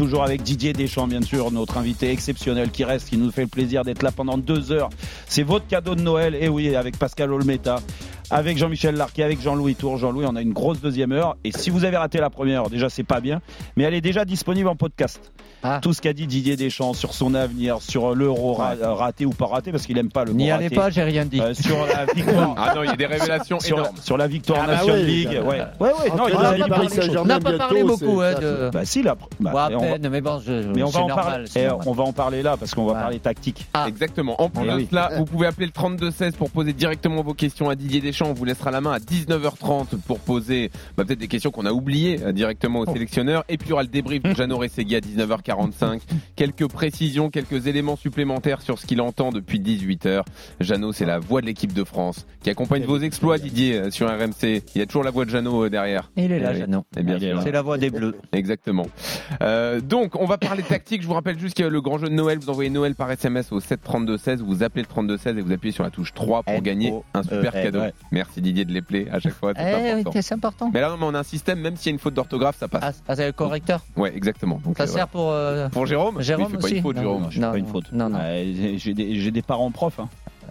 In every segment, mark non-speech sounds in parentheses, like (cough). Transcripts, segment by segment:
toujours avec Didier Deschamps, bien sûr, notre invité exceptionnel qui reste, qui nous fait le plaisir d'être là pendant deux heures. C'est votre cadeau de Noël, et oui, avec Pascal Olmeta avec Jean-Michel Larquet, avec Jean-Louis Tour. Jean-Louis, on a une grosse deuxième heure. Et si vous avez raté la première heure, déjà, c'est pas bien. Mais elle est déjà disponible en podcast. Ah. Tout ce qu'a dit Didier Deschamps sur son avenir, sur l'euro raté ou pas raté, parce qu'il aime pas le N'y allez pas, j'ai rien dit. Euh, sur la (laughs) victoire. ah non, il y a des révélations sur, énormes. Sur la victoire ah bah Nation League. Ouais, ouais, ouais. Non, il a pas parlé, on n'a pas parlé beaucoup. Hein, de... Bah si, là. Bah, peine, mais bon, je, mais on va en parler. Eh, on va en parler là, parce qu'on va parler tactique. Ah. Exactement. En plus de cela, vous pouvez appeler le 3216 pour poser directement vos questions à Didier Deschamps. On vous laissera la main à 19h30 pour poser bah, peut-être des questions qu'on a oubliées euh, directement au oh. sélectionneur. Et puis il y aura le débrief de Jeannot Ressegui à 19h45. Quelques précisions, quelques éléments supplémentaires sur ce qu'il entend depuis 18h. Jeannot, c'est la voix de l'équipe de France qui accompagne vos exploits, Didier, euh, sur RMC. Il y a toujours la voix de Jeannot euh, derrière. Il est là, Jeannot. C'est la voix des Bleus. Exactement. donc, on va parler tactique. Je vous rappelle juste que le grand jeu de Noël, vous envoyez Noël par SMS au 73216, vous appelez le 3216 et vous appuyez sur la touche 3 pour gagner un super cadeau. Merci Didier de les à chaque fois. C'est eh important. Mais là, on a un système, même s'il y a une faute d'orthographe, ça passe. Ah, c'est le correcteur Ouais, exactement. ça euh, sert pour. Euh, pour Jérôme Jérôme il fait pas une faute, non, Jérôme. Non, pas une faute. Non, non. j'ai des, des, parents profs. Hein.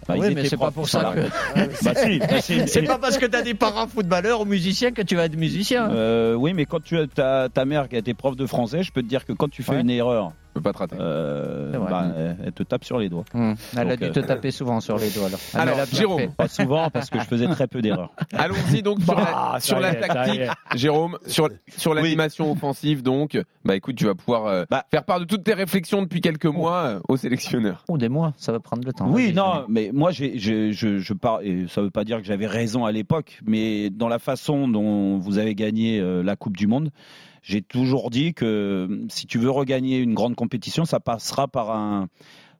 Bah, oui, mais c'est pas pour ça que. (laughs) bah, si, c'est pas parce que t'as des parents footballeurs ou musiciens que tu vas être musicien. Euh, oui, mais quand tu as ta, mère qui a été prof de français, je peux te dire que quand tu fais une erreur peut pas te rater. Euh, bah, elle, te tape sur les doigts. Hum. Elle a dû te euh, taper souvent sur les doigts. Alors, alors Jérôme. Pas souvent parce que je faisais très peu d'erreurs. (laughs) Allons-y donc sur la, sur la tactique. Jérôme, sur, sur l'animation offensive, donc, bah écoute, tu vas pouvoir euh, bah, faire part de toutes tes réflexions depuis quelques mois euh, au sélectionneur. Ou des mois, ça va prendre le temps. Oui, non, mais moi, j'ai, je, je, je pars, et ça veut pas dire que j'avais raison à l'époque, mais dans la façon dont vous avez gagné la Coupe du Monde, j'ai toujours dit que hum, si tu veux regagner une grande compétition, ça passera par un,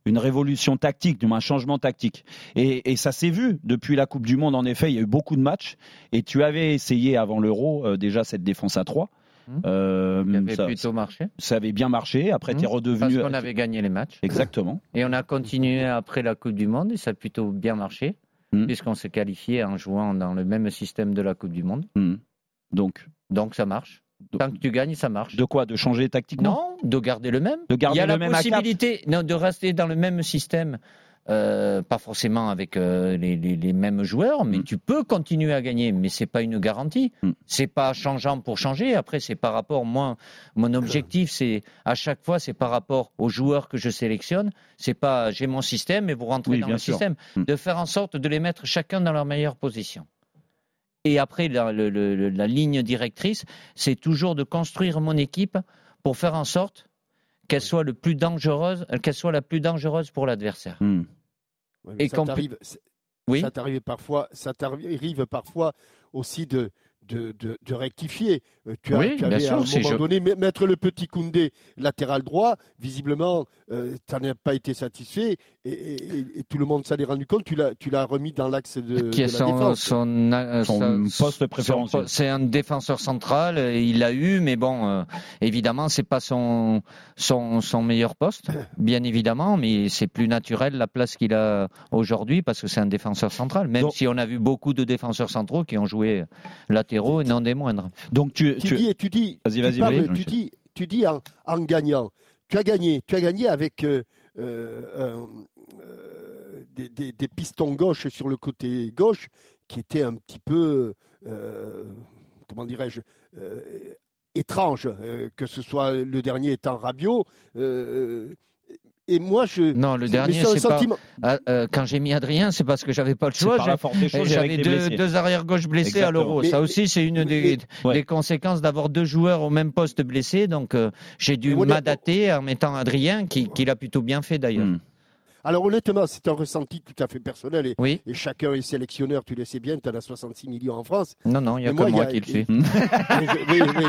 une révolution tactique, un changement tactique. Et, ça s'est vu depuis la Coupe du Monde, en effet, il y a eu beaucoup de matchs. Et tu avais essayé avant l'Euro euh, déjà cette défense à 3. Mmh. Euh, ça avait plutôt marché. Ça avait bien marché. Après, tu es mmh. redevenu. Parce qu'on avait gagné les matchs. Exactement. Et on a continué après la Coupe du Monde et ça a plutôt bien marché, mmh. puisqu'on s'est qualifié en jouant dans le même système de la Coupe du Monde. Donc. Donc ça marche. Tant que tu gagnes, ça marche. De quoi? De changer tactiquement? Non, de garder le même. De garder Il y a la possibilité non, de rester dans le même système. Euh, pas forcément avec euh, les, mêmes joueurs, mais mm. tu peux continuer à gagner, mais c'est pas une garantie. Mm. C'est pas changeant pour changer. Après, c'est par rapport moi, mon objectif, c'est à chaque fois, c'est par rapport aux joueurs que je sélectionne. C'est pas j'ai mon système et vous rentrez dans le système. Mm. De faire en sorte de les mettre chacun dans leur meilleure position. Et après, la, ligne directrice, c'est toujours de construire mon équipe pour faire en sorte qu'elle soit le plus dangereuse, qu'elle soit la plus dangereuse pour l'adversaire. Et ça t'arrive, oui. parfois, ça t'arrive parfois aussi de de, rectifier. Euh, tu, as, oui, tu avais à un moment donné mettre le petit Koundé latéral droit. Visiblement, euh, tu n'en as pas été satisfait et, tout le monde s'en est rendu compte. Tu l'as, tu l'as remis dans l'axe de, Qui la son, défense. Son, euh, son, poste préférentiel. C'est un défenseur central. Il l'a eu, mais bon, évidemment, c'est pas son, son, son meilleur poste, bien évidemment, mais c'est plus naturel la place qu'il a aujourd'hui parce que c'est un défenseur central. Même si on a vu beaucoup de défenseurs centraux qui ont joué latéraux et non des moindres. Donc tu, tu, dis, tu dis, vas-y, vas-y, tu, dis, tu dis en, en, gagnant, tu as gagné, tu as gagné avec euh, euh, euh, des, des, des, pistons gauche sur le côté gauche qui étaient un petit peu, comment dirais-je, étrange, que ce soit le dernier étant Rabiot. Et moi, je. Non, le dernier, c'est pas. Ah, euh, quand j'ai mis Adrien, c'est parce que j'avais pas le choix. J'avais deux, deux arrières gauche blessés à l'Euro. Ça aussi, c'est une des, des conséquences d'avoir deux joueurs au même poste blessés. Donc, euh, j'ai dû m'adapter en mettant Adrien, qui, qui l'a plutôt bien fait d'ailleurs. Hmm. Alors honnêtement, c'est un ressenti tout à fait personnel et, oui. et chacun est sélectionneur, tu le sais bien, tu en as 66 millions en France. Non, non, il n'y a que moi, qui le sais. oui, oui.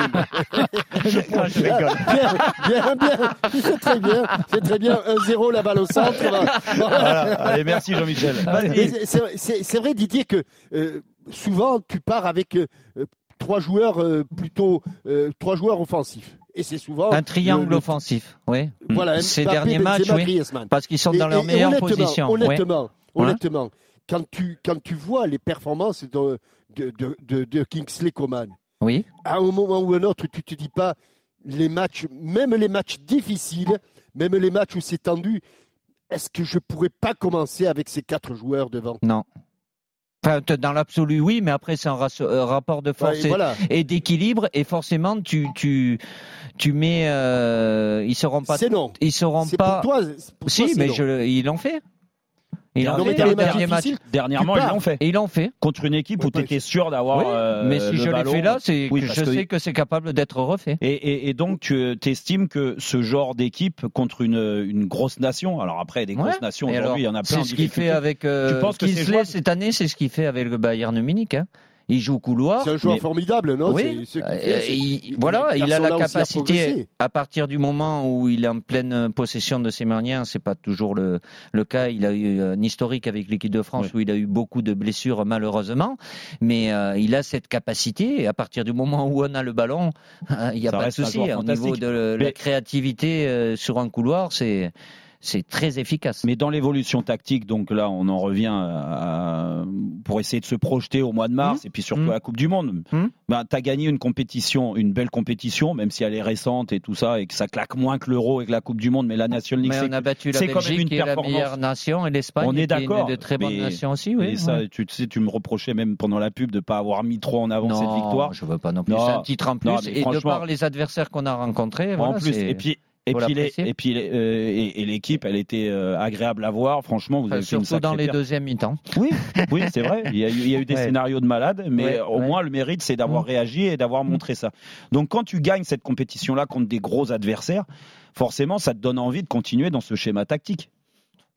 (laughs) je, je rigole. Bien, bien, bien. C'est très bien. C'est très bien. 1-0, la balle au centre. Voilà. Allez, merci Jean-Michel. C'est vrai Didier que euh, souvent tu pars avec euh, trois joueurs euh, plutôt trois joueurs offensifs et c'est souvent un triangle offensif. Oui. Voilà, ces derniers matchs, oui, parce qu'ils sont dans leur meilleure position. Honnêtement, honnêtement, quand tu quand tu vois les performances de de, de, de, Kingsley Coman, oui. à un moment ou un autre, tu te dis pas les matchs, même les matchs difficiles, même les matchs où c'est tendu, est-ce que je pourrais pas commencer avec ces quatre joueurs devant? Non. Enfin, dans l'absolu, oui, mais après, c'est un euh, rapport de force et, d'équilibre, et forcément, tu, tu, tu mets, euh, ils seront pas, non. ils seront pas. Pour toi, si, mais je, ils l'ont fait. Ils l'ont fait dernier match. Dernièrement, ils l'ont fait. Et ils l'ont fait. Contre une équipe où tu étais sûr d'avoir. Euh, mais si je l'ai fait là, c'est que je sais que c'est capable d'être refait. Et, et, et, donc, tu estimes que ce genre d'équipe contre une, une grosse nation, alors après, des grosses nations aujourd'hui, il y en a plein. C'est ce qu'il fait avec. Euh, tu penses que cette année, c'est ce qu'il fait avec le Bayern Munich. Hein il joue couloir. C'est un joueur formidable, non Oui. Euh, voilà, il a la capacité, à, partir du moment où il est en pleine possession de ses manières, c'est pas toujours le, le cas. Il a eu un historique avec l'équipe de France où il a eu beaucoup de blessures malheureusement, mais euh, il a cette capacité. Et à partir du moment où on a le ballon, (laughs) il n'y a pas de souci. Au niveau de la créativité euh, sur un couloir, c'est c'est très efficace. Mais dans l'évolution tactique, donc là, on en revient à, pour essayer de se projeter au mois de mars mmh. et puis surtout mmh. à la Coupe du Monde. Mmh. Ben, tu as gagné une compétition, une belle compétition, même si elle est récente et tout ça, et que ça claque moins que l'Euro avec la Coupe du Monde, mais la National League, c'est battu la Belgique, qui est la meilleure nation, et l'Espagne, on est d'accord, de très bonnes nations aussi. Oui, et ça, tu sais, tu me reprochais même pendant la pub de ne pas avoir mis trop en avant cette victoire. Je veux pas non plus. C'est un titre en plus, et de par les adversaires qu'on a rencontrés. en plus, et puis et puis, et puis euh, et, l'équipe, elle était euh, agréable à voir. Franchement, vous avez fait une dans les deuxièmes mi-temps. Oui, oui, c'est vrai. Il y, a eu, il y a eu des scénarios de malades, mais au moins le mérite, c'est d'avoir mm. réagi et d'avoir mm. montré ça. Donc, quand tu gagnes cette compétition-là contre des gros adversaires, forcément, ça te donne envie de continuer dans ce schéma tactique.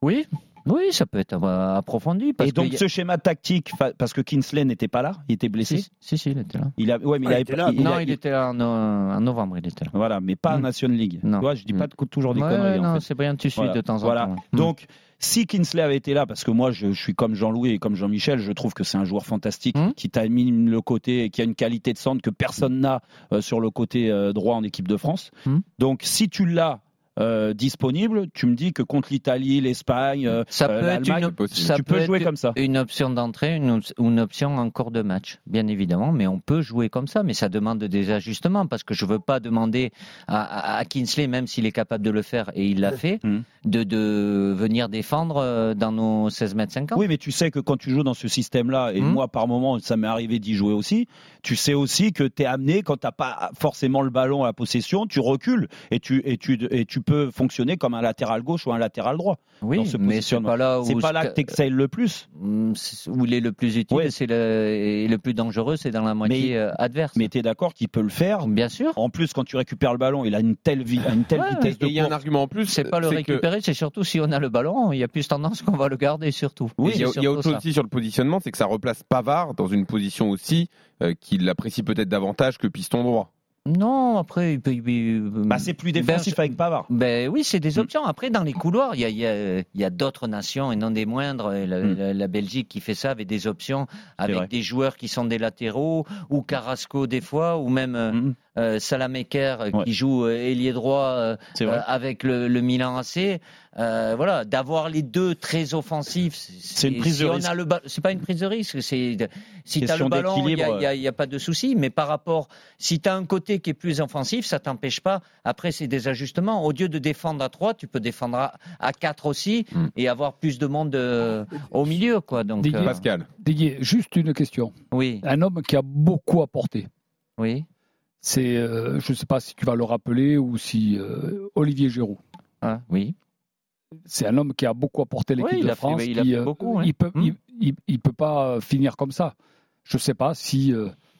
Oui, oui, ça peut être euh, approfondi. et donc ce schéma tactique, parce que Kinsley n'était pas là, il était blessé. Si, si, il était là. Il a, ouais, mais il, était là. non, il, était là en, novembre, il était là. Voilà, mais pas en mm. National League. Non. Tu vois, je dis pas mm. toujours des conneries. Non, c'est bien, tu suis de temps en temps. Mm. Donc. Si Kinsley avait été là, parce que moi je, suis comme Jean-Louis et comme Jean-Michel, je trouve que c'est un joueur fantastique qui termine le côté, qui a une qualité de centre que personne n'a euh, sur le côté euh, droit en équipe de France. Donc si tu l'as euh, disponible, tu me dis que contre l'Italie, l'Espagne, euh, ça peut être une, ça tu peux jouer comme ça. Une option d'entrée, une, une, option en cours de match, bien évidemment, mais on peut jouer comme ça, mais ça demande des ajustements parce que je veux pas demander à, à Kinsley, même s'il est capable de le faire et il l'a fait, hmm. de, de venir défendre euh, dans nos 16 mètres 50. Oui, mais tu sais que quand tu joues dans ce système-là, et hmm. moi par moment ça m'est arrivé d'y jouer aussi, tu sais aussi que tu es amené quand tu n'as pas forcément le ballon à la possession, tu recules et tu et tu et tu peut fonctionner comme un latéral gauche ou un latéral droit. Oui, mais c'est pas là où pas là que tu le plus. Mm, où il est le plus utile, c'est le, et le plus dangereux, c'est dans la moitié euh, adverse. Mais tu es d'accord qu'il peut le faire Bien sûr. En plus, quand tu récupères le ballon, il a une telle, une telle vitesse de Et il y a un argument en plus. C'est pas le récupérer, c'est surtout si on a le ballon, il y a plus tendance qu'on va le garder surtout. Oui, il y a, autre chose aussi sur le positionnement, c'est que ça replace Pavard dans une position aussi euh, qu'il apprécie peut-être davantage que piston droit. Non, après, il peut. bah, c'est plus défensif avec Pavard. Ben oui, c'est des mm. options. Après, dans les couloirs, il y a, y a, y a d'autres nations et non des moindres. La, mm. la, Belgique qui fait ça avec des options, avec des joueurs qui sont des latéraux ou Carrasco des fois, ou même euh, mm. Euh Salamaker euh, qui joue euh, ailier droit avec le, le, Milan AC. voilà, d'avoir les deux très offensifs. C'est une prise de risque. C'est pas une prise de risque. C'est si tu as le ballon, il n'y a, a, pas de souci. Mais par rapport, si tu as un côté qui est plus offensif, ça t'empêche pas. Après, c'est des ajustements. Au lieu de défendre à 3, tu peux défendre à, à 4 aussi hmm. et avoir plus de monde euh, au milieu. Quoi. Donc, euh, Pascal. juste une question. Oui. Un homme qui a beaucoup apporté. Oui. C'est, euh, je ne sais pas si tu vas le rappeler ou si Olivier Giroud. Ah, oui. C'est un homme qui a beaucoup apporté l'équipe de France. il, a fait beaucoup, il, peut, hmm. il, peut pas finir comme ça. Je ne sais pas si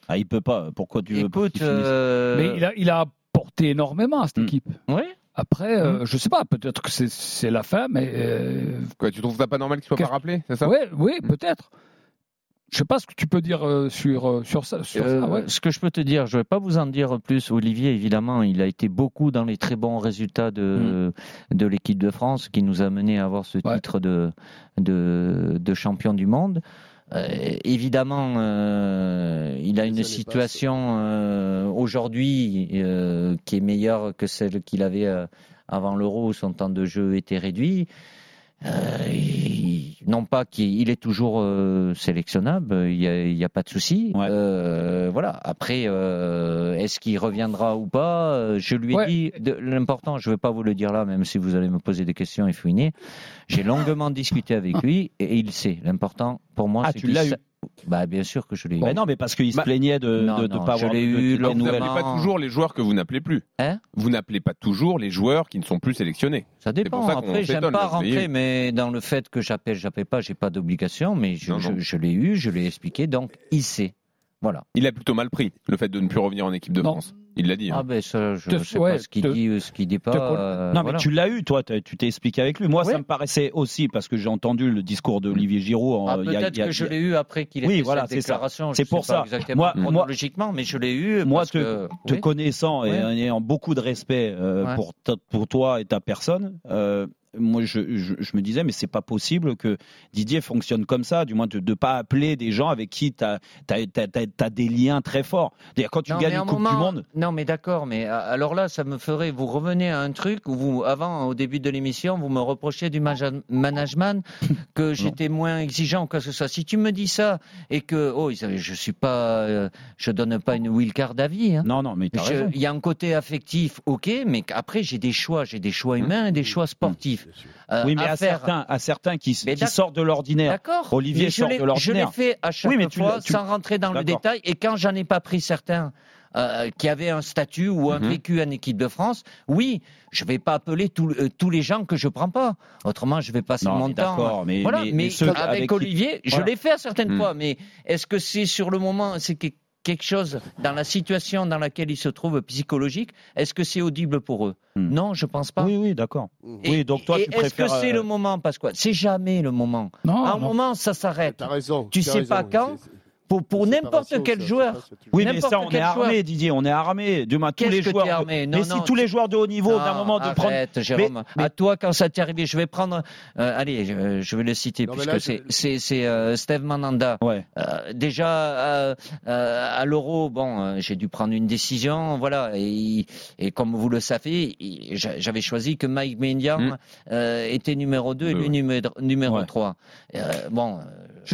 ah, il peut pas. Pourquoi tu veux Écoute, euh, Mais il a, il a apporté énormément à cette hmm. équipe. Oui. Après, euh, hmm. je sais pas, peut-être que c'est la fin, mais. Euh, Quoi, tu trouves ça pas normal qu'il soit pas rappelé, c'est ça? Oui, oui, hmm. peut-être. Je sais pas ce que tu peux dire sur, sur ça. Sur ça Ce que je peux te dire, je vais pas vous en dire plus. Olivier, évidemment, il a été beaucoup dans les très bons résultats de, de l'équipe de France qui nous a mené à avoir ce titre de, de, de champion du monde. Euh, évidemment, euh, il a une situation euh, aujourd'hui qui est meilleure que celle qu'il avait avant l'Euro où son temps de jeu était réduit. Non pas qu'il est toujours sélectionnable, il n'y a, pas de souci. voilà. Après, est-ce qu'il reviendra ou pas Je lui ai dit l'important. Je ne vais pas vous le dire là, même si vous allez me poser des questions et fouiner. J'ai longuement discuté avec (laughs) lui et il sait. L'important pour moi, ah, c'est eu. Bah bien sûr que je l'ai eu. Bah non, mais parce qu'il se bah, plaignait de ne pas avoir eu. Vous n'appelez pas toujours les joueurs que vous n'appelez plus. Hein vous n'appelez pas toujours les joueurs qui ne sont plus sélectionnés. Ça dépend. Après, j'aime pas rentrer, mais dans le fait que j'appelle, j'appelle pas, j'ai pas d'obligation, mais je, je l'ai eu, je l'ai expliqué, donc il sait. Voilà. Il a plutôt mal pris le fait de ne plus revenir en équipe de France. Il l'a dit. Hein. Ah ben ça, je ne sais pas ce qu'il dit, ce qu'il dit pas. Euh, non mais tu l'as eu, toi, tu t'es expliqué avec lui. Moi, ça me paraissait aussi parce que j'ai entendu le discours d'Olivier Giroud. Ah, peut-être que je l'ai eu après qu'il ait oui, fait voilà, cette déclaration. C'est pour ça. Moi, chronologiquement, mais je l'ai eu. Moi, te, te connaissant et ayant beaucoup de respect euh, pour, pour toi et ta personne. Euh, moi, je, me disais, mais c'est pas possible que Didier fonctionne comme ça, du moins de ne pas appeler des gens avec qui tu as, des liens très forts. Quand tu gagnes une Coupe du Monde. Non, mais d'accord, mais alors là, ça me ferait. Vous revenez à un truc où vous, avant, au début de l'émission, vous me reprochez du management, que (laughs) j'étais moins exigeant, que ce soit. Si tu me dis ça et que, oh, je suis pas, euh, je donne pas une will card d'avis. Hein. Non, non, mais il y a un côté affectif, ok, mais après, j'ai des choix, j'ai des choix humains et des choix sportifs. Euh, oui, mais à, certains, à certains qui, sortent de l'ordinaire. D'accord. Olivier sort de l'ordinaire. Je l'ai fait à chaque fois, sans rentrer dans le détail. Et quand j'en ai pas pris certains euh, qui avaient un statut ou un mhm. vécu en équipe de France, oui, je vais pas appeler euh, tous les gens que je prends pas. Autrement, je vais passer mon temps. Mais, voilà. mais, avec, Olivier, je l'ai fait à certaines mhm. fois. Mais est-ce que c'est sur le moment, c'est quelque chose dans la situation dans laquelle ils se trouvent psychologique, est-ce que c'est audible pour eux? Hmm. Non, je pense pas. Oui, oui, d'accord. Oui, donc toi, tu Est-ce que c'est le euh, moment, Pasquale C'est jamais le moment. Non, à un moment, ça s'arrête. As raison. Tu sais pas quand? Pour, pour n'importe quel joueur. Oui, mais ça, on est armé, Didier, on est armé. Demain, tous les joueurs. mais si tous les joueurs de haut niveau, d'un moment, de prendre. Jérôme. À toi, quand ça t'est arrivé, je vais prendre. Euh, allez, je, vais le citer, puisque c'est c'est euh, Steve Mananda. Ouais. Euh, déjà, à l'Euro, bon, j'ai dû prendre une décision, voilà. Et, et comme vous le savez, j'avais choisi que Mike Mendian hmm. était numéro 2 et lui numéro, numéro 3. bon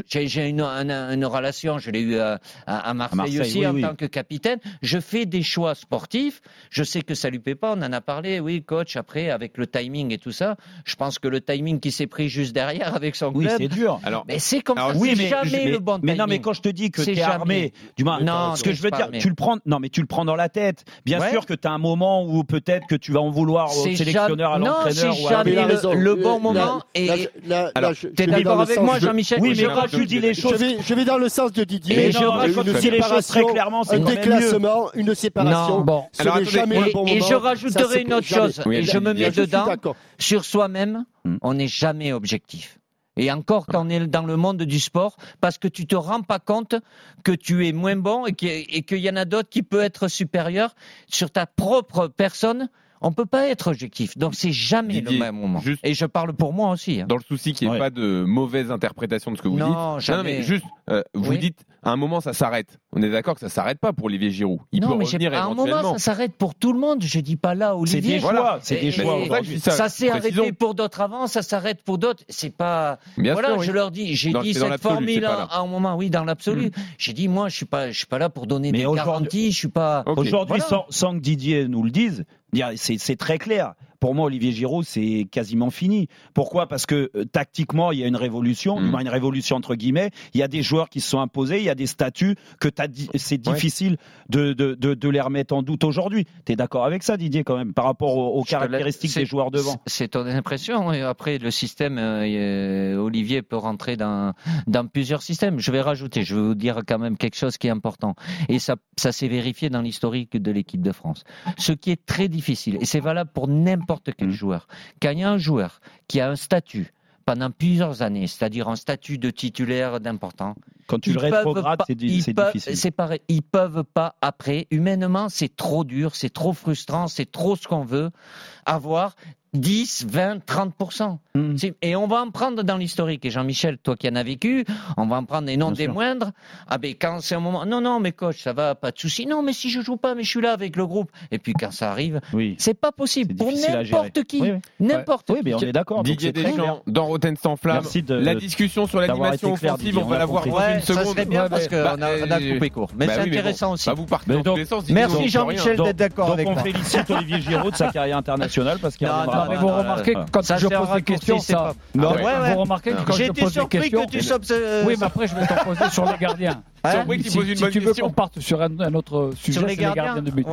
j'ai une, une, relation, je l'ai eu à, à, Marseille, aussi en tant que capitaine. Je fais des choix sportifs. Je sais que ça lui plaît pas. On en a parlé, oui, coach. Après, avec le timing et tout ça, je pense que le timing qui s'est pris juste derrière avec son club. Oui, c'est dur. Alors, mais c'est comme ça. Oui, mais jamais le bon timing. Mais non, mais quand je te dis que tu es armé, du moins, non, ce que je veux dire, tu le prends. Non, mais tu le prends dans la tête. Bien sûr que tu as un moment où peut-être que tu vas en vouloir au sélectionneur, à l'entraîneur ou à le, bon moment. Et t'es d'accord avec moi, Jean-Michel? Oui, mais je dis les choses. Je vais, dans le sens de Didier. Mais je rajoute les choses très clairement. Un déclassement, une séparation. bon. Ce n'est jamais le bon moment. Et je rajouterai une autre chose. Et je me mets dedans. Sur soi-même, hmm. on n'est jamais objectif. Et encore quand on est dans le monde du sport, parce que tu te rends pas compte que tu es moins bon et qu'il y en a d'autres qui peuvent être supérieurs sur ta propre personne on peut pas être objectif. Donc c'est jamais le même moment. Et je parle pour moi aussi. Hein. Dans le souci qu'il n'y ait pas de mauvaise interprétation de ce que vous dites. Non, mais juste, euh, vous dites à un moment ça s'arrête. On est d'accord que ça s'arrête pas pour Olivier Giroud. Il non, peut mais revenir à un moment ça s'arrête pour tout le monde. Je dis pas là Olivier. C'est des choix. C'est des choix. ça, s'est arrêté pour d'autres avant, ça s'arrête pour d'autres. C'est pas. voilà, je leur dis. J'ai dit cette formule à un moment, oui, dans l'absolu. Hmm. J'ai dit moi, je suis pas, je suis pas là pour donner des garanties. Je suis pas. Aujourd'hui, sans que Didier nous le dise, c'est très clair. Pour moi, Olivier Giroud, c'est quasiment fini. Pourquoi? Parce que euh, tactiquement, il y a une révolution, mm. une révolution entre guillemets. Il y a des joueurs qui se sont imposés, il y a des statuts que c'est difficile de, de, de, les remettre en doute aujourd'hui. Tu es d'accord avec ça, Didier, quand même, par rapport aux, caractéristiques des joueurs devant? C'est ton impression. Et après, le système, euh, euh, Olivier peut rentrer dans, dans plusieurs systèmes. Je vais rajouter, je vais vous dire quand même quelque chose qui est important. Et ça, ça s'est vérifié dans l'historique de l'équipe de France. Ce qui est très difficile, et c'est valable pour n'importe n'importe quel mm. joueur. Quand il y a un joueur qui a un statut pendant plusieurs années, c'est-à-dire un statut de titulaire d'important. Quand tu ils le rétrogrades, c'est difficile. C'est pareil, ils peuvent pas après. Humainement, c'est trop dur, c'est trop frustrant, c'est trop ce qu'on veut avoir. 10, 20, 30 mmh. Et on va en prendre dans l'historique. Et Jean-Michel, toi qui en as vécu, on va en prendre et non des moindres. Ah ben quand c'est un moment, non non, mais coach, ça va, pas de souci. Non, mais si je joue pas, mais je suis là avec le groupe. Et puis quand ça arrive, c'est pas possible pour n'importe qui, n'importe. Ouais. Oui, mais on est d'accord. Didier Deschamps, dans Rotten sans flamme, la discussion sur l'animation offensive, on, va l'avoir dans 30 secondes. Ça serait bien ouais, parce qu'on bah, a, on a bah, euh, coupé court. Mais bah c'est oui, intéressant bon, aussi. Bah vous partez donc, merci Jean-Michel hein. d'être d'accord avec moi. Donc on félicite Olivier Giraud de sa carrière internationale parce qu'il Non, non, mais vous remarquez quand je pose des questions, ça. Non, vous remarquez quand je pose des questions. J'étais surpris que tu euh, Oui, mais après je vais t'en poser sur les gardiens. Hein si, tu veux qu'on parte sur un, autre sujet, c'est les gardiens de but.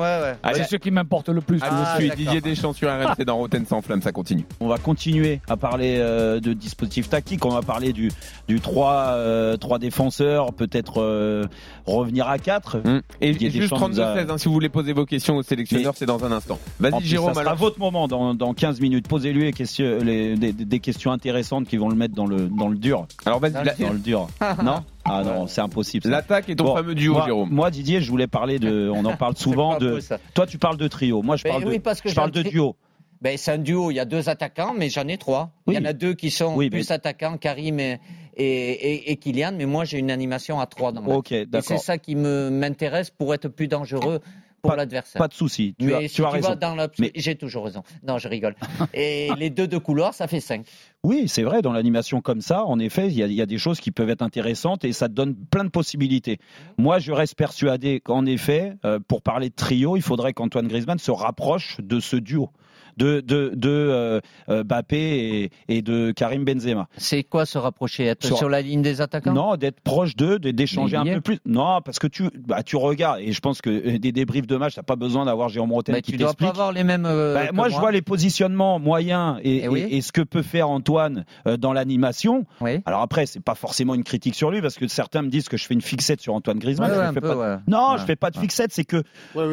C'est ce qui m'importe le plus. Ah, je suis Didier Deschamps sur RMC dans Rotten sans flamme, ça continue. On va continuer à parler euh, de dispositifs tactiques. On va parler du, du 3, euh, défenseurs, peut-être euh, revenir à 4. Hum. Et juste 32-16, hein, si vous voulez poser vos questions au sélectionneur, c'est dans un instant. Vas-y, Jérôme. Ça sera votre moment dans, dans 15 minutes. Posez-lui des, des, questions intéressantes qui vont le mettre dans le, dans le dur. Alors vas-y, dans le dur. non? (laughs) ah non, c'est impossible. L'attaque est ton fameux duo, Jérôme. Moi, Didier, je voulais parler de. On en parle (laughs) souvent de. Toi, tu parles de trio. Moi, je ben parle de. Parce que je parle de duo. Ben, c'est un duo. Il y a deux attaquants, mais j'en ai trois. Il y en a deux qui sont plus attaquants, Karim et, et, et, Kylian. Mais moi, j'ai une animation à trois dans Ok, Et c'est ça qui m'intéresse pour être plus dangereux pour l'adversaire. Pas de souci. Tu, as, tu as raison. Mais... J'ai toujours raison. Non, je rigole. (laughs) Et les deux de couloir, ça fait cinq. Oui, c'est vrai, dans l'animation comme ça, en effet, il y, a des choses qui peuvent être intéressantes et ça donne plein de possibilités. Moi, je reste persuadé qu'en effet, euh, pour parler de trio, il faudrait qu'Antoine Griezmann se rapproche de ce duo de, de, de euh, euh, Bappé et, de Karim Benzema. C'est quoi se rapprocher Être sur, la ligne des attaquants? Non, d'être proche d'eux, d'échanger un peu plus. Non, parce que tu, bah, tu regardes, et je pense que euh, des débriefs de match, tu n'as pas besoin d'avoir Jérôme Rotten qui t'explique. Tu dois pas avoir les mêmes. Bah, moi, je vois les positionnements moyens et, eh et, ce que peut faire Antoine dans l'animation. Alors après, c'est pas forcément une critique sur lui, parce que certains me disent que je fais une fixette sur Antoine Griezmann. Non, je fais pas de fixette, c'est que.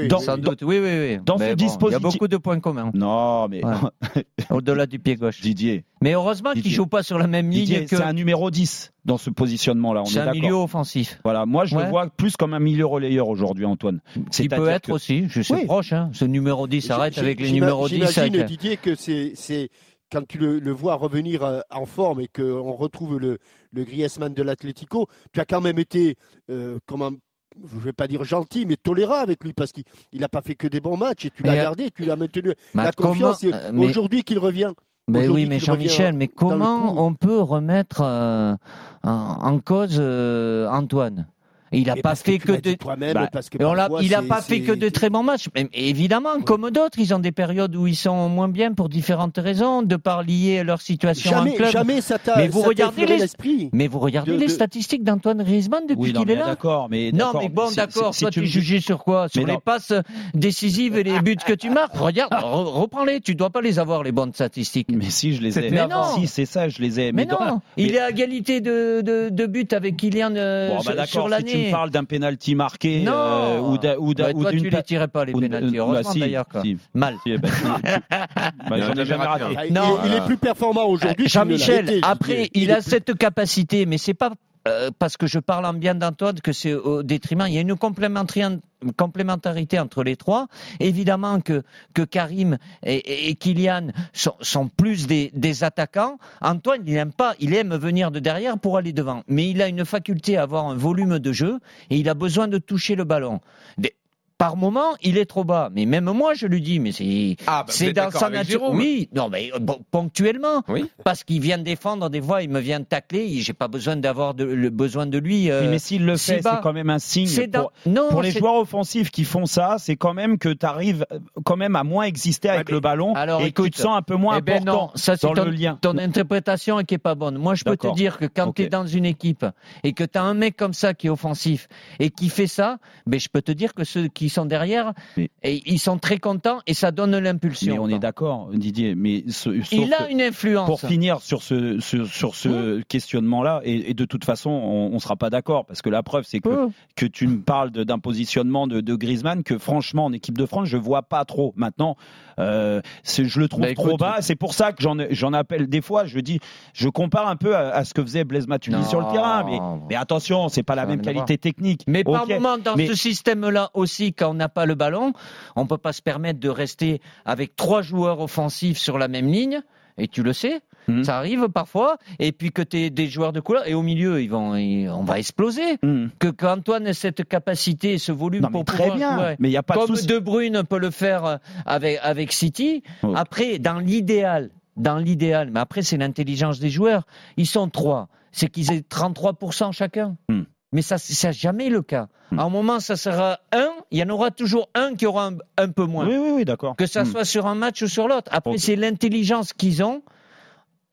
Dans, Sans doute. Oui, oui, oui. Dans ce dispositif. Il y a beaucoup de points communs. Non, mais (laughs) au-delà du pied gauche. Didier. Mais heureusement qu'il joue pas sur la même ligne que. C'est un numéro 10 dans ce positionnement-là. C'est un milieu offensif. Voilà, moi je le vois plus comme un milieu relayeur aujourd'hui, Antoine. Il peut être aussi, je suis proche. Hein. Ce numéro 10 arrête avec les numéros 10. J'imagine, Didier, que c'est quand tu le, vois revenir euh, en forme et qu'on retrouve le, le Griezmann de l'Atlético, tu as quand même été euh, comme je ne vais pas dire gentil, mais tolérant avec lui parce qu'il n'a pas fait que des bons matts et tu l'as gardé, tu l'as maintenu la confiance. Euh, aujourd'hui qu'il revient. Mais oui, mais Jean-Michel, mais comment on peut remettre euh, en, cause euh, Antoine? Il n'a pas fait que, de. Bah, il n'a pas fait que de très bons matchs. évidemment, comme d'autres, ils ont des périodes où ils sont moins bien pour différentes raisons, de par lier leur situation jamais, en club. Jamais ça t'a. Mais vous regardez les. Mais vous regardez les statistiques d'Antoine Griezmann depuis qu'il est là. D'accord, mais non, mais bon, d'accord. Toi, tu juges sur quoi? Sur les passes décisives et les buts que tu marques? Regarde, reprends-les. Tu dois pas les avoir les bonnes statistiques. Mais si, je les ai. Mais non. Si, c'est ça, je les ai. Mais, non. Il est à égalité de de buts avec Kylian euh, bah, sur l'année tu me parles d'un penalty marqué euh, ou d'un ou bah, toi, tu les tirais pas les penalties heureusement bah, si, d'ailleurs si. mal. Si, (laughs) bah, bah, j'en ai jamais raté. non, il, il est plus performant aujourd'hui Jean-Michel après il, il a cette capacité mais c'est pas euh, parce que je parle en bien d'Antoine, que c'est au détriment. Il y a une complémentarité entre les trois. Évidemment que, Karim et, et Kylian sont, plus des, des, attaquants. Antoine, il aime pas, il aime venir de derrière pour aller devant. Mais il a une faculté à avoir un volume de jeu et il a besoin de toucher le ballon par moment, il est trop bas. Mais même moi, je lui dis, mais c'est ah, bah, c'est dans sa nature. Oui, non, mais ponctuellement. Oui. Parce qu'il vient défendre des fois, il me vient tacler. J'ai pas besoin d'avoir le besoin de lui. Euh, mais s'il le fait, c'est quand même un signe. Pour, non, pour les joueurs offensifs qui font ça, c'est quand même que tu arrives euh, quand même à moins exister avec le ballon alors, et que tu te sens un peu moins eh ben important non, ça, dans ton, le lien. Ton interprétation qui est pas bonne. Moi, je peux te dire que quand tu es dans une équipe et que tu as un mec comme ça qui est offensif et qui fait ça, ben je peux te dire que ceux qui sont derrière et ils sont très contents et ça donne l'impulsion. Mais on est d'accord, Didier. Mais il a une influence. Pour finir sur ce sur, ce questionnement-là, et, de toute façon, on, ne sera pas d'accord parce que la preuve, c'est que que tu me parles d'un positionnement de, de Griezmann que franchement en équipe de France, je vois pas trop. Maintenant, euh, je le trouve bah, trop bas. C'est pour ça que j'en appelle des fois. Je dis, je compare un peu à, ce que faisait Blaise Matuidi sur le terrain. Mais, mais attention, c'est pas la même qualité technique. Mais par moment, dans ce système-là aussi, quand on n'a pas le ballon, on peut pas se permettre de rester avec trois joueurs offensifs sur la même ligne. Et tu le sais, hmm. ça arrive parfois. Et puis que tu es des joueurs de couleur. Et au milieu, ils vont, on va exploser. Hmm. Que qu'Antoine ait cette capacité, ce volume pour très bien. Jouer, mais y a pas comme de, de Bruyne peut le faire avec, avec City. Oh. Après, dans l'idéal, dans l'idéal, mais après c'est l'intelligence des joueurs. Ils sont trois, c'est qu'ils aient 33% chacun. Hmm. Mais ça, c'est jamais le cas. À un moment, ça sera un, il y en aura toujours un qui aura un, peu moins. Oui, oui, oui, d'accord. Que ça soit sur un match ou sur l'autre. Après, c'est l'intelligence qu'ils ont,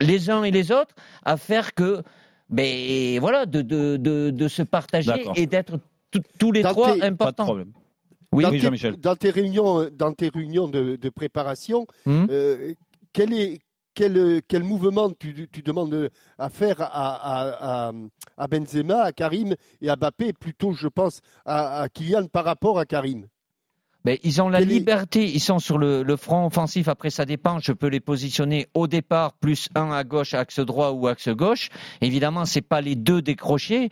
les uns et les autres, à faire que, ben voilà, de, de, de, de se partager et d'être tous les trois importants. Pas de problème. Oui, dans, Jean-Michel. Dans tes réunions, dans tes réunions de, de préparation, hmm. euh, quel est quel, quel mouvement tu, tu, demandes à faire à, à, à, Benzema, à Karim et à Mbappé, plutôt, je pense, à, Kylian par rapport à Karim? Ben, ils ont la liberté, ils sont sur le, le, front offensif. Après, ça dépend. Je peux les positionner au départ, plus un à gauche, axe droit ou axe gauche. Évidemment, c'est pas les deux décrochés.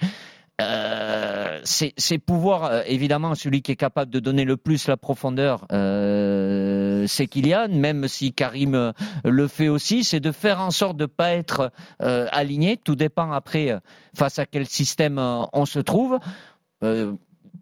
Euh, c'est pouvoir, euh, évidemment, celui qui est capable de donner le plus la profondeur, euh, c'est Kylian, même si Karim euh, le fait aussi, c'est de faire en sorte de ne pas être aligné. Tout dépend après face à quel système on se trouve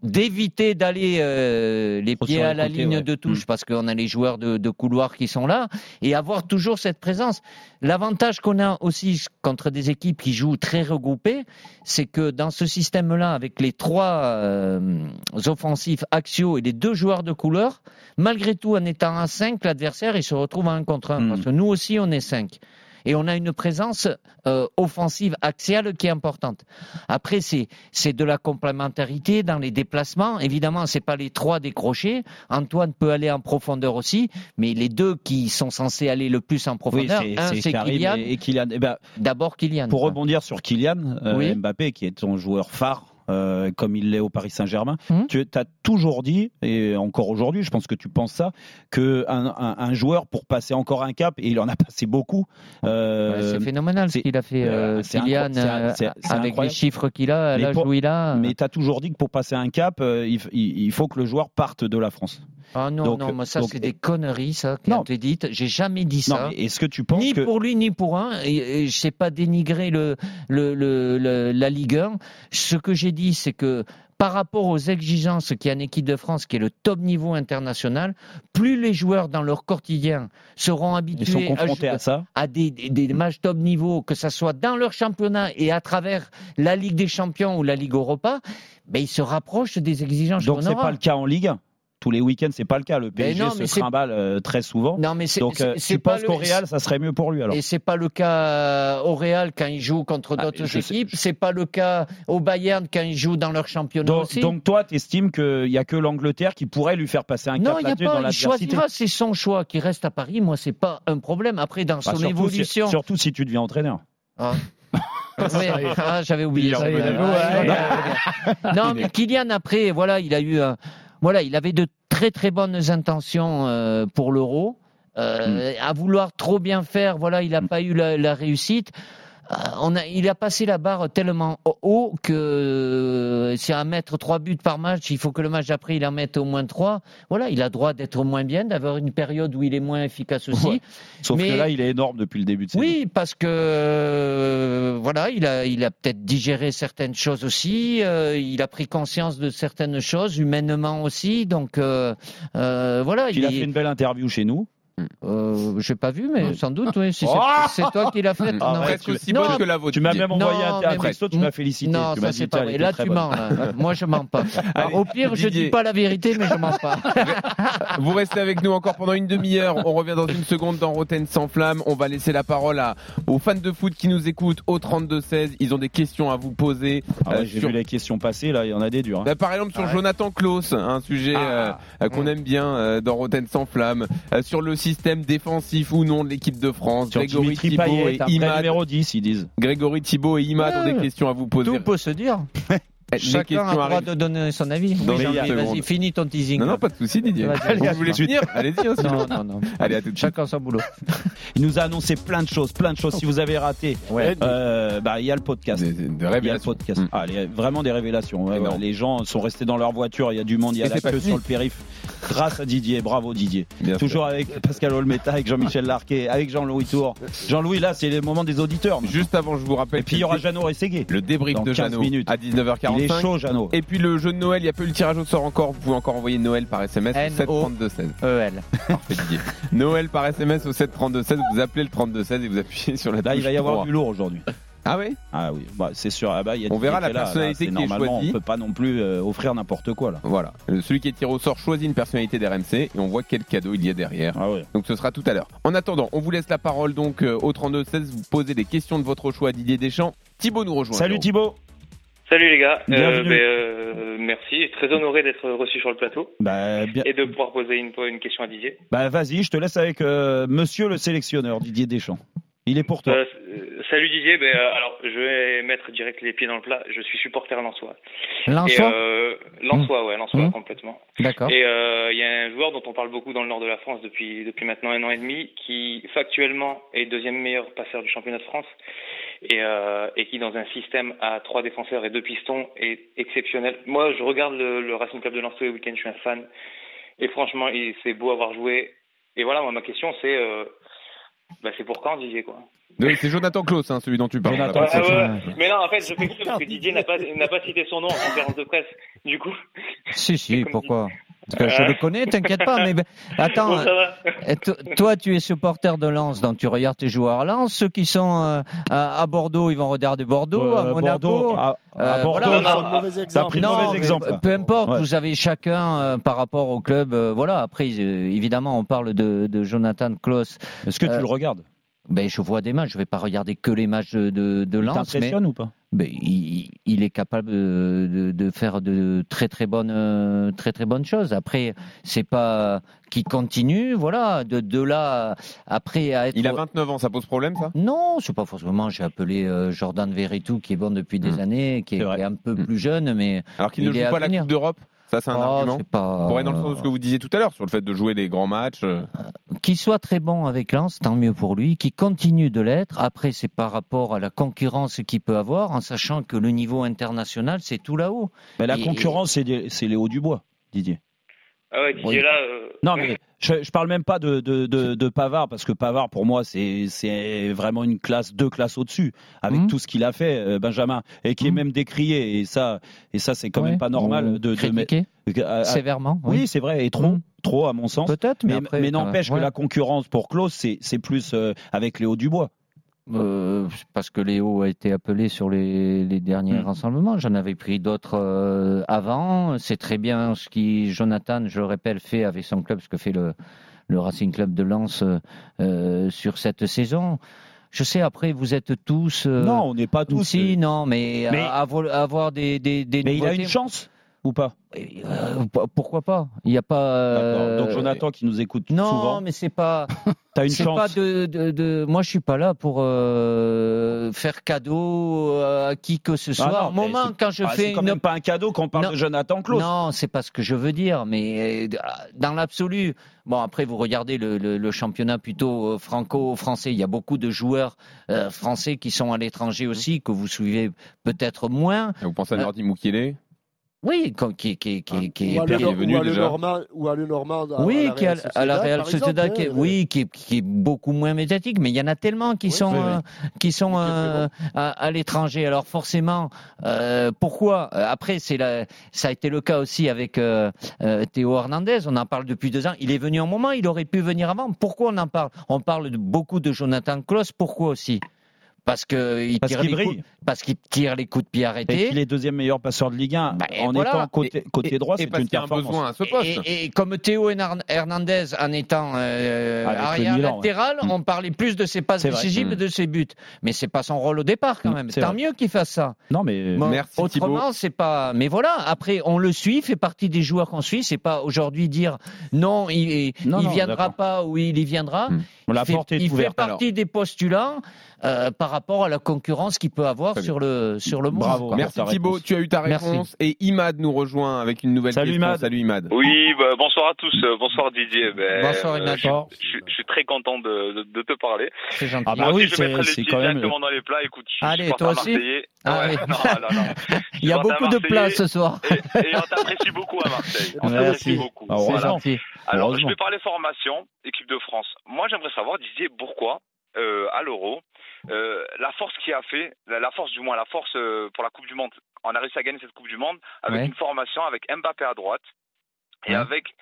d'éviter d'aller euh, les pieds à la ligne de touche mm. parce qu'on a les joueurs de, de, couloir qui sont là et avoir toujours cette présence. L'avantage qu'on a aussi contre des équipes qui jouent très regroupées, c'est que dans ce système-là, avec les trois euh, offensifs axiaux et les deux joueurs de couleur, malgré tout, en étant à 5, l'adversaire il se retrouve à un contre un mm. parce que nous aussi on est 5 et on a une présence euh, offensive axiale qui est importante. Après, c'est c'est de la complémentarité dans les déplacements. Évidemment, c'est pas les trois décrochés. Antoine peut aller en profondeur aussi, mais les deux qui sont censés aller le plus en profondeur, un c'est Kylian et, Kylian. Eh ben, D'abord Kylian. Pour rebondir sur Kylian, euh, Mbappé, qui est ton joueur phare euh, comme il l'est au Paris Saint-Germain. Hum. Tu as toujours dit, et encore aujourd'hui, je pense que tu penses ça, qu'un un, un, joueur pour passer encore un cap, et il en a (laughs) passé beaucoup. Euh, c'est phénoménal ce qu'il a fait, euh, Kylian, euh, avec les chiffres qu'il a, l'âge où il a. Mais tu as toujours dit que pour passer un cap, il, il, faut que le joueur parte de la France. Ah non, non, moi ça c'est des conneries, ça, qui ont été dites. J'ai jamais dit ça. Est-ce que tu penses Ni pour lui, ni pour un. Et, je sais pas dénigrer le, le, le, la Ligue 1. Ce que j'ai dit, c'est que par rapport aux exigences qu'il y a en équipe de France, qui est le top niveau international, plus les joueurs dans leur quotidien seront habitués à, ça. à des, des, matchs top niveau, que ce soit dans leur championnat et à travers la Ligue des Champions ou la Ligue Europa, ben, ils se rapprochent des exigences. Donc c'est pas le cas en Ligue 1 tous les week-ends, c'est pas le cas. Le PSG se trimballe euh, très souvent. Non, mais c'est, Donc, euh, tu penses qu'au Real, ça serait mieux pour lui alors Et c'est pas le cas euh, au Real quand il joue contre ah, d'autres équipes. C'est pas le cas au Bayern quand il joue dans leur championnat donc, aussi. Donc toi, tu estimes qu'il y a que l'Angleterre qui pourrait lui faire passer un cap là-dessus dans l'adversité Il choisira, c'est son choix. Qui reste à Paris, moi, c'est pas un problème. Après, dans bah, son évolution. surtout si tu deviens entraîneur. Ah. (laughs) ah, j'avais oublié ça. (laughs) non, mais Kylian après, voilà, il a eu un, voilà, il avait de très très bonnes intentions euh, pour l'euro. Euh, mm. À vouloir trop bien faire, voilà, il n'a mm. pas eu la réussite. Euh, on a, il a passé la barre tellement haut que euh, c'est à mettre trois buts par match, il faut que le match d'après il en mette au moins trois. Voilà, il a droit d'être moins bien, d'avoir une période où il est moins efficace aussi. Sauf que là, il est énorme depuis le début de saison. Oui, parce que euh, voilà, il a, il a peut-être digéré certaines choses aussi. il a pris conscience de certaines choses humainement aussi. Donc voilà. Il, il a fait une belle interview chez nous. Euh, j'ai pas vu, mais sans doute, oui. Si c'est toi qui l'as fait. (laughs) Ah, non, presque aussi bonne que la vôtre. Tu m'as même envoyé un, un texto, tu m'as félicité. Non, ça c'est pas vrai. Là, tu mens. Moi, je mens pas. (laughs) Au pire, je dis pas la vérité, mais je mens pas. (laughs) Vous restez avec nous encore pendant une demi-heure. On revient dans une seconde dans Roten sans flamme. On va laisser la parole à, aux fans de foot qui nous écoutent au 32-16. Ils ont des questions à vous poser. Ah ouais, J'ai vu les questions passer, là, il y en a des dures. Hein. Bah, par exemple, sur Jonathan Klaus, un sujet ah. euh, qu'on aime bien euh, dans Roten sans flamme. Euh, sur le système défensif ou non de l'équipe de France. Grégory Thibault et Imad. numéro 10, ils disent. Grégory Thibault et Imad ont des questions à vous poser. Tout peut se dire. (laughs) Chacun a le droit de donner son avis. Vas-y, finis ton teasing. Non, non, pas de souci, Didier. Vous voulez finir (laughs) Allez-y aussi. Non, non, non. Allez, à tout de suite. Chacun son boulot. (laughs) Il nous a annoncé plein de choses, plein de choses. Si vous avez raté, euh, bah, il y a le podcast. Des, révélations. podcast. Mm. Ah, vraiment des révélations. les gens sont restés dans leur voiture. Il y a du monde. Il y a la queue sur le périph. Grâce à Didier. Bravo, Didier. Toujours avec Pascal Olmeta, avec Jean-Michel Larquet, avec Jean-Louis Tour. Jean-Louis, là, c'est le moment des auditeurs. Juste avant, je vous rappelle. Et puis il y aura Jeannot Rességué. Le débrief de Jeannot à 19h45. Il est chaud, Jeannot. Et puis le jeu de Noël, il y a peu le tirage au sort encore. Vous pouvez encore envoyer Noël par SMS au 73216. EL. (laughs) Parfait, Didier. Noël par SMS au 73216. Vous appelez le 3216 et vous appuyez sur la Là, il va y avoir du lourd aujourd'hui. Ah oui Ah oui, bah, c'est sûr. Ah bah, y a on verra la personnalité qui est choisie. On peut pas non plus euh, offrir n'importe quoi là. Voilà. Celui qui est tiré au sort choisit une personnalité d'RMC et on voit quel cadeau il y a derrière. Ah ouais. Donc ce sera tout à l'heure. En attendant, on vous laisse la parole donc euh, au 32 16. Vous posez des questions de votre choix à Didier Deschamps. Thibaut nous rejoint. Salut Thibaut. Salut les gars, euh, ben, euh, merci, très honoré d'être reçu sur le plateau bah, bien... et de pouvoir poser une, une question à Didier. Bah vas-y, je te laisse avec euh, Monsieur le sélectionneur Didier Deschamps. Il est pour toi. Euh, salut Didier, ben, alors je vais mettre direct les pieds dans le plat. Je suis supporter Lançois. Lançois Lançois, ouais, Lançois mmh. complètement. D'accord. Et il y a un joueur dont on parle beaucoup dans le nord de la France depuis depuis maintenant un an et demi, qui factuellement est deuxième meilleur passeur du championnat de France et, euh, et qui dans un système à trois défenseurs et deux pistons est exceptionnel. Moi, je regarde le, le Racing Club de Lens tous les week-ends, je suis un fan. Et franchement, c'est beau avoir joué. Et voilà, moi, ma question, c'est euh, bah, c'est pour quand Didier quoi? C'est Jonathan Klaus, hein, celui dont tu parles. Mais non, en fait, je fais que parce que Didier n'a pas, cité son nom en conférence de presse. Du coup. Si, si, pourquoi? Je le connais, t'inquiète pas. Mais (laughs) attends, euh, toi, tu es supporter de Lens, donc tu regardes tes joueurs à Lens. Ceux qui sont euh, à, Bordeaux, ils vont regarder Bordeaux, à Monaco. à, euh, Bordeaux, c'est un mauvais exemple. Peu importe, vous avez chacun par rapport au club. voilà. Après, évidemment, on parle de, de Jonathan Klaus. Est-ce que tu le regardes? ben, je vois des matchs. Je vais pas regarder que les matchs de, de Lens. T'impressionne ou pas? Ben, il, il, est capable de, de, faire de très très bonnes très très bonnes choses. Après, c'est pas qui continue, voilà. De, de là après à être. Il a 29 ans, ça pose problème, ça? Non, c'est pas forcément. J'ai appelé euh, Jordan Verretou, qui est bon depuis des hmm. années, qui est, un peu hmm. plus jeune, mais alors qu'il ne joue pas la Coupe d'Europe? Ça, c'est un oh, argument. Pas... Pour dans le sens de ce que vous disiez tout à l'heure sur le fait de jouer des grands matchs. Euh. Qu'il soit très bon avec Lens, tant mieux pour lui. Qu'il continue de l'être. Après, c'est par rapport à la concurrence qu'il peut avoir, en sachant que le niveau international, c'est tout là-haut. Mais la concurrence, c'est Léo Dubois, Didier. Ah ouais, Didier, là. Euh, non, mais je, je parle même pas de, de, de, de Pavard, parce que Pavard, pour moi, c'est vraiment une classe, deux classes au-dessus, avec mmh. tout ce qu'il a fait, euh, Benjamin, et qui est mmh. même décrié. Et ça, et ça c'est quand même pas normal de, de mettre. Sévèrement. Oui, c'est vrai, et trop, mmh. trop à mon sens. Peut-être, mais, mais, n'empêche que la concurrence pour Klaus, c'est plus euh, avec Léo Dubois. Euh, parce que Léo a été appelé sur les, les derniers hmm. rassemblements. J'en avais pris d'autres euh, avant. C'est très bien ce qui Jonathan, je le répète, fait avec son club, ce que fait le, le Racing Club de Lens euh, sur cette saison. Je sais, après, vous êtes tous. non, on n'est pas tous. Si, non, mais, mais avoir des, des, des Mais il a une chance ou pas euh, Pourquoi pas? Il n'y a pas. Euh, Donc Jonathan qui nous écoute non, souvent. Non, mais c'est pas. (laughs) T'as une chance. Pas de, de, de, Moi, je suis pas là pour euh, faire cadeau à qui que ce soit. Ah Au moment quand je ah, fais. C'est quand même pas un cadeau qu'on parle de Jonathan Klaus. Non, c'est pas ce que je veux dire, mais dans l'absolu. Bon, après, vous regardez le, le, le championnat plutôt franco-français. Il y a beaucoup de joueurs français qui sont à l'étranger aussi, que vous suivez peut-être moins. Et vous pensez à Nordi Moukile oui, qui, qui, qui, qui est, venu ou déjà. Normand, ou à le Normand. oui, qui à la Real Sociedad, qui, oui, qui, qui est beaucoup moins médiatique, mais il y en a tellement qui sont, euh, qui sont euh, à, à l'étranger. Alors forcément, euh, pourquoi Après, c'est la, ça a été le cas aussi avec euh, euh, Théo Hernandez. On en parle depuis deux ans. Il est venu un moment, il aurait pu venir avant. Pourquoi on en parle? On parle de, beaucoup de Jonathan Klaus. Pourquoi aussi? Parce qu'il tire, les coups, parce qu'il tire les coups de pied arrêtés. Et qu'il est deuxième meilleur passeur de Ligue 1 bah, en étant côté, côté droit, c'est une performance. besoin à ce poste. Et, comme Théo Hernandez en étant euh, ah, arrière latéral, mm. on parlait plus de ses passes décisives, mm. de ses buts. Mais c'est pas son rôle au départ quand mm, même. Tant mieux qu'il fasse ça. Non mais merci autrement c'est pas. Mais voilà. Après on le suit, fait partie des joueurs qu'on suit. C'est pas aujourd'hui dire non, il, il viendra pas ou il y viendra La il fait, il fait partie des postulants euh, par rapport à la concurrence qu'il peut avoir sur le, sur le monde. Bravo. Merci Thibaut, tu as eu ta réponse. Et Imad nous rejoint avec une nouvelle Salut question. Imad. Salut Imad. Oui, bah, bonsoir à tous. Euh, bonsoir Didier. Ben, bonsoir euh, Imad. je, je, suis très content de, de, de te parler. C'est gentil. Ah bah oui, je mettrai quand même... directement dans les plats. Écoute, je Allez, toi aussi ah, ouais, non, non, non. (laughs) Il y a beaucoup de place ce soir. Et, et on t'apprécie beaucoup à Marseille. On t'apprécie beaucoup. C'est gentil. Alors, je vais parler formation, équipe de France. Moi, j'aimerais savoir, Didier, pourquoi euh, à l'Euro, euh, la force qui a fait, la, la, force du moins, la force euh, pour la Coupe du Monde, on a réussi à gagner cette Coupe du Monde avec Ouais. une formation avec Mbappé à droite et Ouais. avec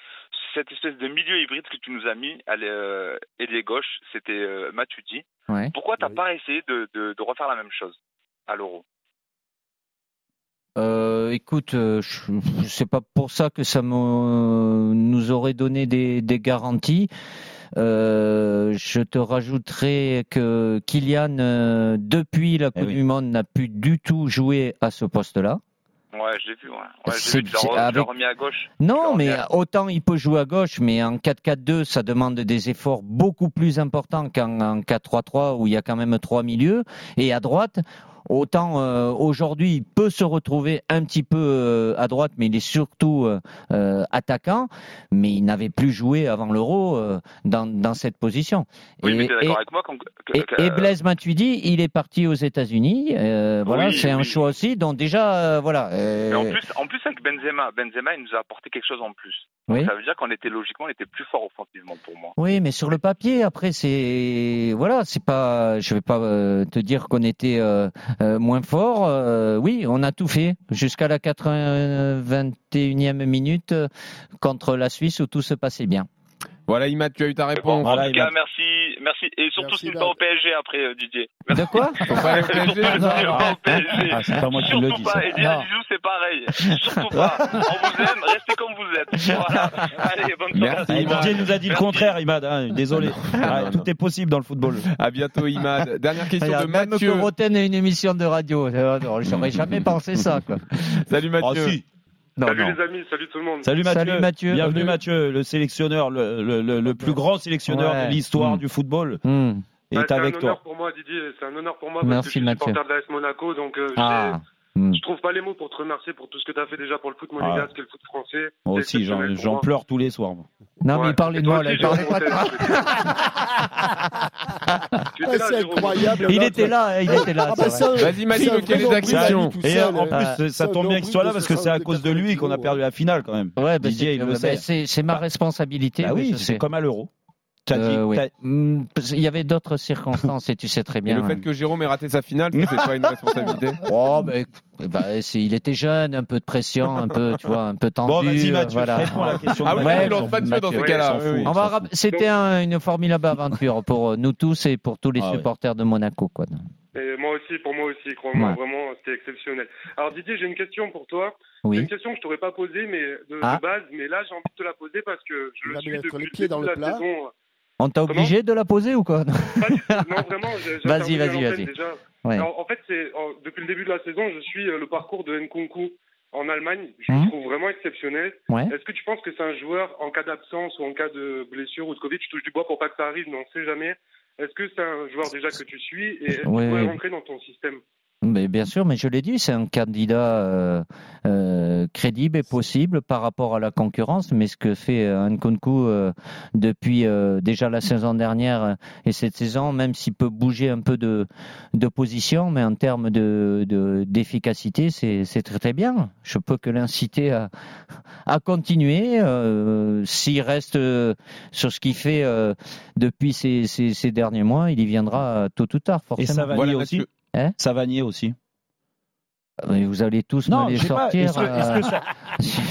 cette espèce de milieu hybride que tu nous as mis, à euh, ailier gauche, c'était euh, Matuidi. Ouais. Pourquoi t'as Oui. pas essayé de, de, de refaire la même chose à l'Euro? Euh, écoute, euh, sais pas pour ça que ça me, nous aurait donné des, des garanties. Euh, je te rajouterai que Kylian, euh, depuis la Eh Coupe oui. du Monde, n'a plus du tout joué à ce poste-là. Ouais, je l'ai vu, ouais. ouais C'est- j'ai vu, c'est avec- remis à gauche. Non, mais autant il peut jouer à gauche, mais en 4-4-2, ça demande des efforts beaucoup plus importants qu'en en 4-3-3 où il y a quand même trois milieux. Et à droite, autant euh, aujourd'hui, il peut se retrouver un petit peu euh, à droite, mais il est surtout euh, euh, attaquant. Mais il n'avait plus joué avant l'Euro euh, dans, dans cette position. Oui, mais Et- et- d'accord avec moi que- et, et Blaise Matuidi, il est parti aux États-Unis. Euh, voilà, Oui, c'est un choix aussi. Donc déjà, euh, voilà. euh, Mais en plus, en plus avec Benzema, Benzema, il nous a apporté quelque chose en plus. oui. Ça veut dire qu'on était logiquement, on était plus fort offensivement pour moi. Oui, mais sur le papier, après, c'est voilà, c'est pas. Je vais pas euh, te dire qu'on était euh, euh, moins fort. Euh, oui, on a tout fait jusqu'à la 81e minute euh, contre la Suisse où tout se passait bien. Voilà Imad, tu as eu ta Bon, réponse. Voilà, en tout cas, merci, merci, et surtout Merci, signe Imad. pas au PSG après euh, Didier. De quoi (laughs) Faut pas aller au PSG. Surtout Non, signe pas au PSG. Ah, c'est pas moi qui le Surtout dis. pas. ça. Et dire Non. Zizou, c'est pareil. Surtout pas. (laughs) On vous aime, restez comme vous êtes. Voilà. (laughs) Allez, bonne soirée. Merci. Ah, Imad. Didier nous a dit le Merci. contraire, Imad. hein, désolé. Ah, non, tout non. est possible dans le football. À bientôt Imad. Dernière question de Même Mathieu. que Roten a une émission de radio. Euh, non, J'aurais jamais pensé ça. Quoi. Salut Oh, Mathieu. si. Non, salut non. les amis, salut tout le monde. Salut Mathieu. Salut Mathieu. Bienvenue Salut. Mathieu, le sélectionneur, le, le, le, le plus grand sélectionneur Ouais. de l'histoire Mm. du football. Bah, est c'est avec un toi. honneur pour moi, Didier. C'est un honneur pour moi parce Merci, que je suis Mathieu. supporter de l'AS Monaco, donc euh, Ah. j'ai- Hmm. je trouve pas les mots pour te remercier pour tout ce que tu as fait déjà pour le foot monégasque et le foot français. Moi aussi, j'en pleure tous les soirs. Non, mais Ouais. il parlait Et de moi, là. parlait pas de Ah, (laughs) c'est incroyable. Il était là, hein, il était là. Ah, bah, ça, Vas-y un quelle est ta question Et en hein. plus, ça C'est un tombe bien qu'il soit là parce que c'est à 60 cause de lui qu'on a perdu la finale quand même. Ouais, bah, Didier, c'est- il le bah, sait. c'est ma responsabilité. Mais oui, c'est comme à l'euro. Euh, oui. parce qu'il y avait d'autres circonstances et tu sais très Et bien. le fait que Jérôme ait raté sa finale, c'est (laughs) pas une responsabilité? Oh, bah, eh ben, il était jeune, un peu de pression, un peu, tu vois, un peu tendu. Bon, vas-y euh, Mathieu, voilà. réponds à la question. Ah Ouais, Mathieu dans Mathieu, cas-là. il oui, oui. C'était un- une formidable aventure pour euh, nous tous et pour tous les Ah supporters de Monaco. Quoi. Et moi aussi, pour moi aussi, crois-moi, Ouais. vraiment, c'était exceptionnel. Alors Didier, j'ai une question pour toi. Oui. une question que je t'aurais pas posée, mais de, de Ah. base, mais là, j'ai envie de te la poser parce que je Il le suis depuis le pieds dans début le de la plat. saison. On t'a obligé de la poser ou quoi? Non, vraiment, (laughs) Vas-y, vas-y, vas-y. en fait, c'est depuis le début de la saison, je suis euh, le parcours de Nkunku en Allemagne. Je Mhm. le trouve vraiment exceptionnel. Ouais. Est-ce que tu penses que c'est un joueur en cas d'absence ou en cas de blessure ou de Covid Je touche du bois pour pas que ça arrive, mais on sait jamais. Est-ce que c'est un joueur déjà que tu suis et est-ce Ouais. qu'il pourrait rentrer dans ton système? Mais bien sûr, mais je l'ai dit, c'est un candidat euh, euh, crédible et possible par rapport à la concurrence. Mais ce que fait euh, Nkunku euh, depuis euh, déjà la saison dernière et cette saison, même s'il peut bouger un peu de, de position, mais en termes de, de- d'efficacité, c'est, c'est très très bien. Je peux que l'inciter à, à continuer. euh, s'il reste sur ce qu'il fait euh, depuis ces, ces, ces derniers mois, il y viendra tôt ou tard, Et forcément. Voilà, aussi. Hein Savanier aussi. Mais vous allez tous me les sortir. est-ce que- que ça-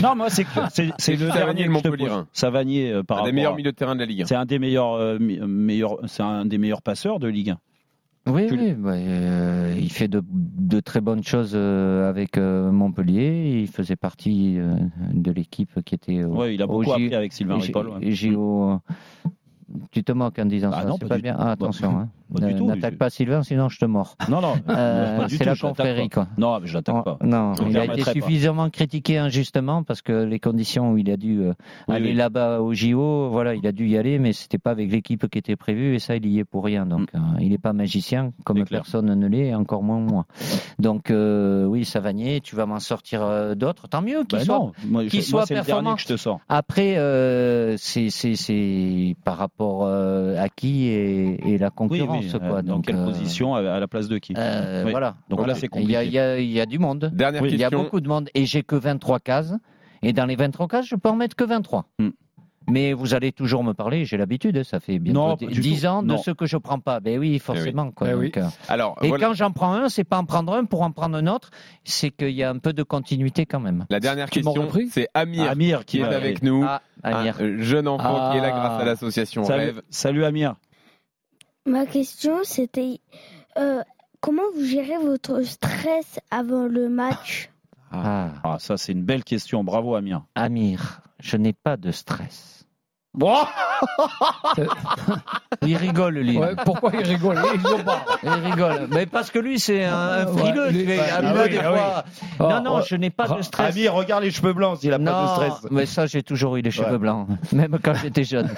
Non, moi, c'est que- (laughs) c'est le Savanier, dernier le que je te Montpellierin. pose. Savanier euh, par Un des rapport meilleurs à- milieux de terrain de la Ligue 1. C'est un des meilleurs, euh, meilleurs, c'est un des meilleurs passeurs de Ligue 1. Oui, Tu- oui, bah, euh, il fait de, de très bonnes choses euh, avec euh, Montpellier. Il faisait partie euh, de l'équipe qui était au, Ouais, il a au beaucoup appris avec Sylvain Ripoll. ouais. JO. Tu te moques en disant Ah ça, non, pas pas bien. Ah, attention, (laughs) hein. N'attaque pas Sylvain, sinon je te mords. Non, non. Euh, c'est la confrérie, quoi. Non, mais je l'attaque pas. Non, il a été suffisamment critiqué injustement parce que les conditions où il a dû euh, aller là-bas au JO, voilà, il a dû y aller, mais c'était pas avec l'équipe qui était prévue et ça, il y est pour rien. Donc, mm. il n'est pas magicien, comme personne ne l'est, encore moins moi. Donc, oui, Savanier, tu vas m'en sortir d'autres. Tant mieux qu'il bah soit, qu soit performant. je te sors. Après, c'est par rapport à qui et, la concurrence. quoi. Dans quelle position à la place de qui Voilà. Donc là, c'est compliqué. Il y, a, du monde. Dernière Il y a beaucoup de monde et j'ai que 23 cases. Et dans les 23 cases, je peux en mettre que 23. Mais vous allez toujours me parler, j'ai l'habitude, ça fait bien 10 ans de ce que je prends pas. Ben oui, forcément. Quoi, eh euh, Alors, et quand j'en prends un, c'est pas en prendre un pour en prendre un autre, c'est qu'il y a un peu de continuité quand même. La dernière question, c'est Amir, Amir qui, est avec nous, ah, Amir. un jeune enfant qui est là grâce à l'association Rêve. Salut Amir. Ma question, c'était euh, comment vous gérez votre stress avant le match? Ah. ah ça c'est une belle question. Bravo Amir. Amir, je n'ai pas de stress. Bon il rigole, lui. pourquoi il rigole? Il rigole. Mais parce que lui, c'est un, frileux. Non, non, je n'ai pas de stress. Ami, regarde les cheveux blancs, il a pas de stress. Mais ça, j'ai toujours eu les cheveux blancs, même quand j'étais jeune.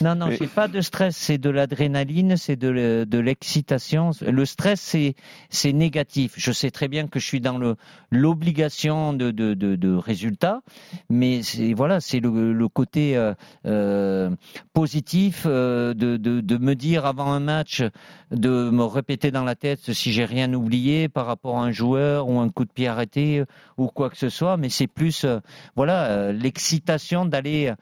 Non, non, j'ai pas de stress. C'est de l'adrénaline, c'est de, l'excitation. Le stress, c'est, c'est négatif. Je sais très bien que je suis dans le, l'obligation de, de, de, résultats, mais c'est, voilà, c'est le, côté euh, euh, positif euh, de, de, de, me dire avant un match, de me répéter dans la tête si j'ai rien oublié par rapport à un joueur ou un coup de pied arrêté ou quoi que ce soit, mais c'est plus euh, voilà euh, l'excitation d'aller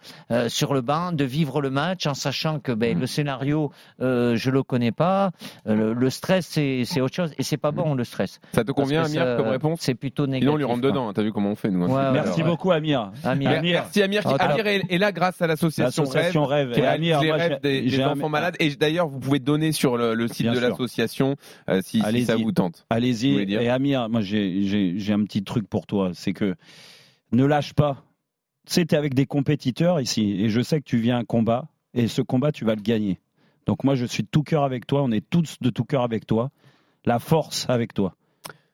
sur le banc, de vivre le match en sachant que ben, le scénario je le connais pas, le, stress c'est autre chose et c'est pas bon le stress. Ça te convient Amir comme réponse C'est plutôt négatif. Sinon on lui rentre dedans, t'as vu comment on fait nous. Hein. Merci beaucoup Amir. Amir. Merci Amir. Amir est, là grâce à l'association Rêve, les rêves des, enfants malades et d'ailleurs vous pouvez donner sur le, site de l'association euh, si, ça vous tente. Allez-y. Et Amir, moi j'ai un petit truc pour toi, c'est que ne lâche pas. Tu sais, avec des compétiteurs ici et je sais que tu viens un combat et ce combat tu vas le gagner. Donc moi je suis de tout cœur avec toi, on est tous de tout cœur avec toi. La force avec toi.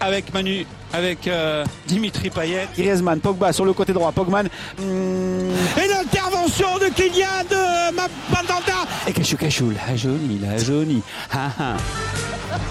avec Manu, avec euh, Dimitri Payet. Griezmann, Pogba sur le côté droit. Pogman. Et l'intervention de Kylian de Mandanda. Et Cachou Cachou, la jaunie, la jaunie.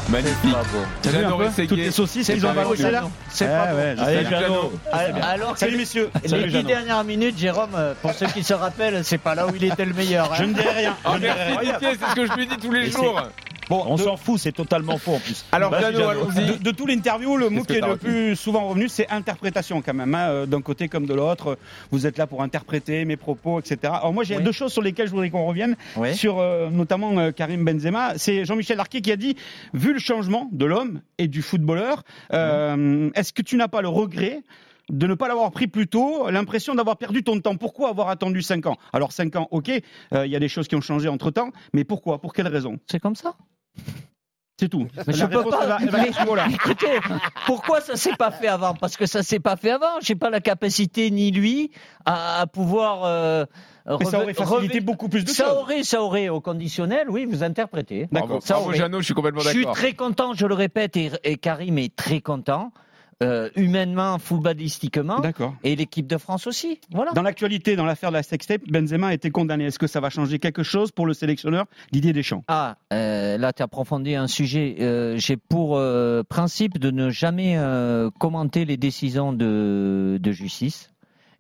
Magnifique. J'adore Toutes les saucisses qu'ils ont balancées là. C'est pas bon. Allez, Alors, Salut messieurs. Les dix dernières minutes, Jérôme, pour ceux qui se rappellent, c'est pas là où il était le meilleur. Je ne dirai rien. Merci Didier, c'est ce que je lui dis tous les jours. Bon, on s'en fout, c'est totalement faux en plus. Alors, de, de tout l'interview, le mot qui est le plus souvent revenu, c'est interprétation quand même, hein, euh, d'un côté comme de l'autre. Vous êtes là pour interpréter mes propos, etc. Alors moi, j'ai deux choses sur lesquelles je voudrais qu'on revienne, sur euh, notamment euh, Karim Benzema. C'est Jean-Michel Larquet qui a dit, vu le changement de l'homme et du footballeur, est-ce que tu n'as pas le regret de ne pas l'avoir pris plus tôt, l'impression d'avoir perdu ton temps? Pourquoi avoir attendu 5 ans? Alors 5 ans, ok, il y a des choses qui ont changé entre-temps, mais pourquoi? Pour quelle raison? C'est comme ça c'est tout. Mais je peux pas. Écoutez, pourquoi ça s'est pas fait avant? Parce que ça s'est pas fait avant. J'ai pas la capacité ni lui à, pouvoir. Euh, mais ça aurait facilité beaucoup plus de ça choses. Aurait, ça aurait au conditionnel, oui, vous interprétez. D'accord. Bravo, Jeannot, je suis complètement d'accord. Je suis très content, je le répète, et Karim est très content. Euh, humainement, footballistiquement, et l'équipe de France aussi. Voilà. Dans l'actualité, dans l'affaire de la sextape, Benzema a été condamné. Est-ce que ça va changer quelque chose pour le sélectionneur Didier Deschamps? Ah, euh, là, tu as approfondi un sujet. Euh, j'ai pour principe de ne jamais commenter les décisions de, de, justice.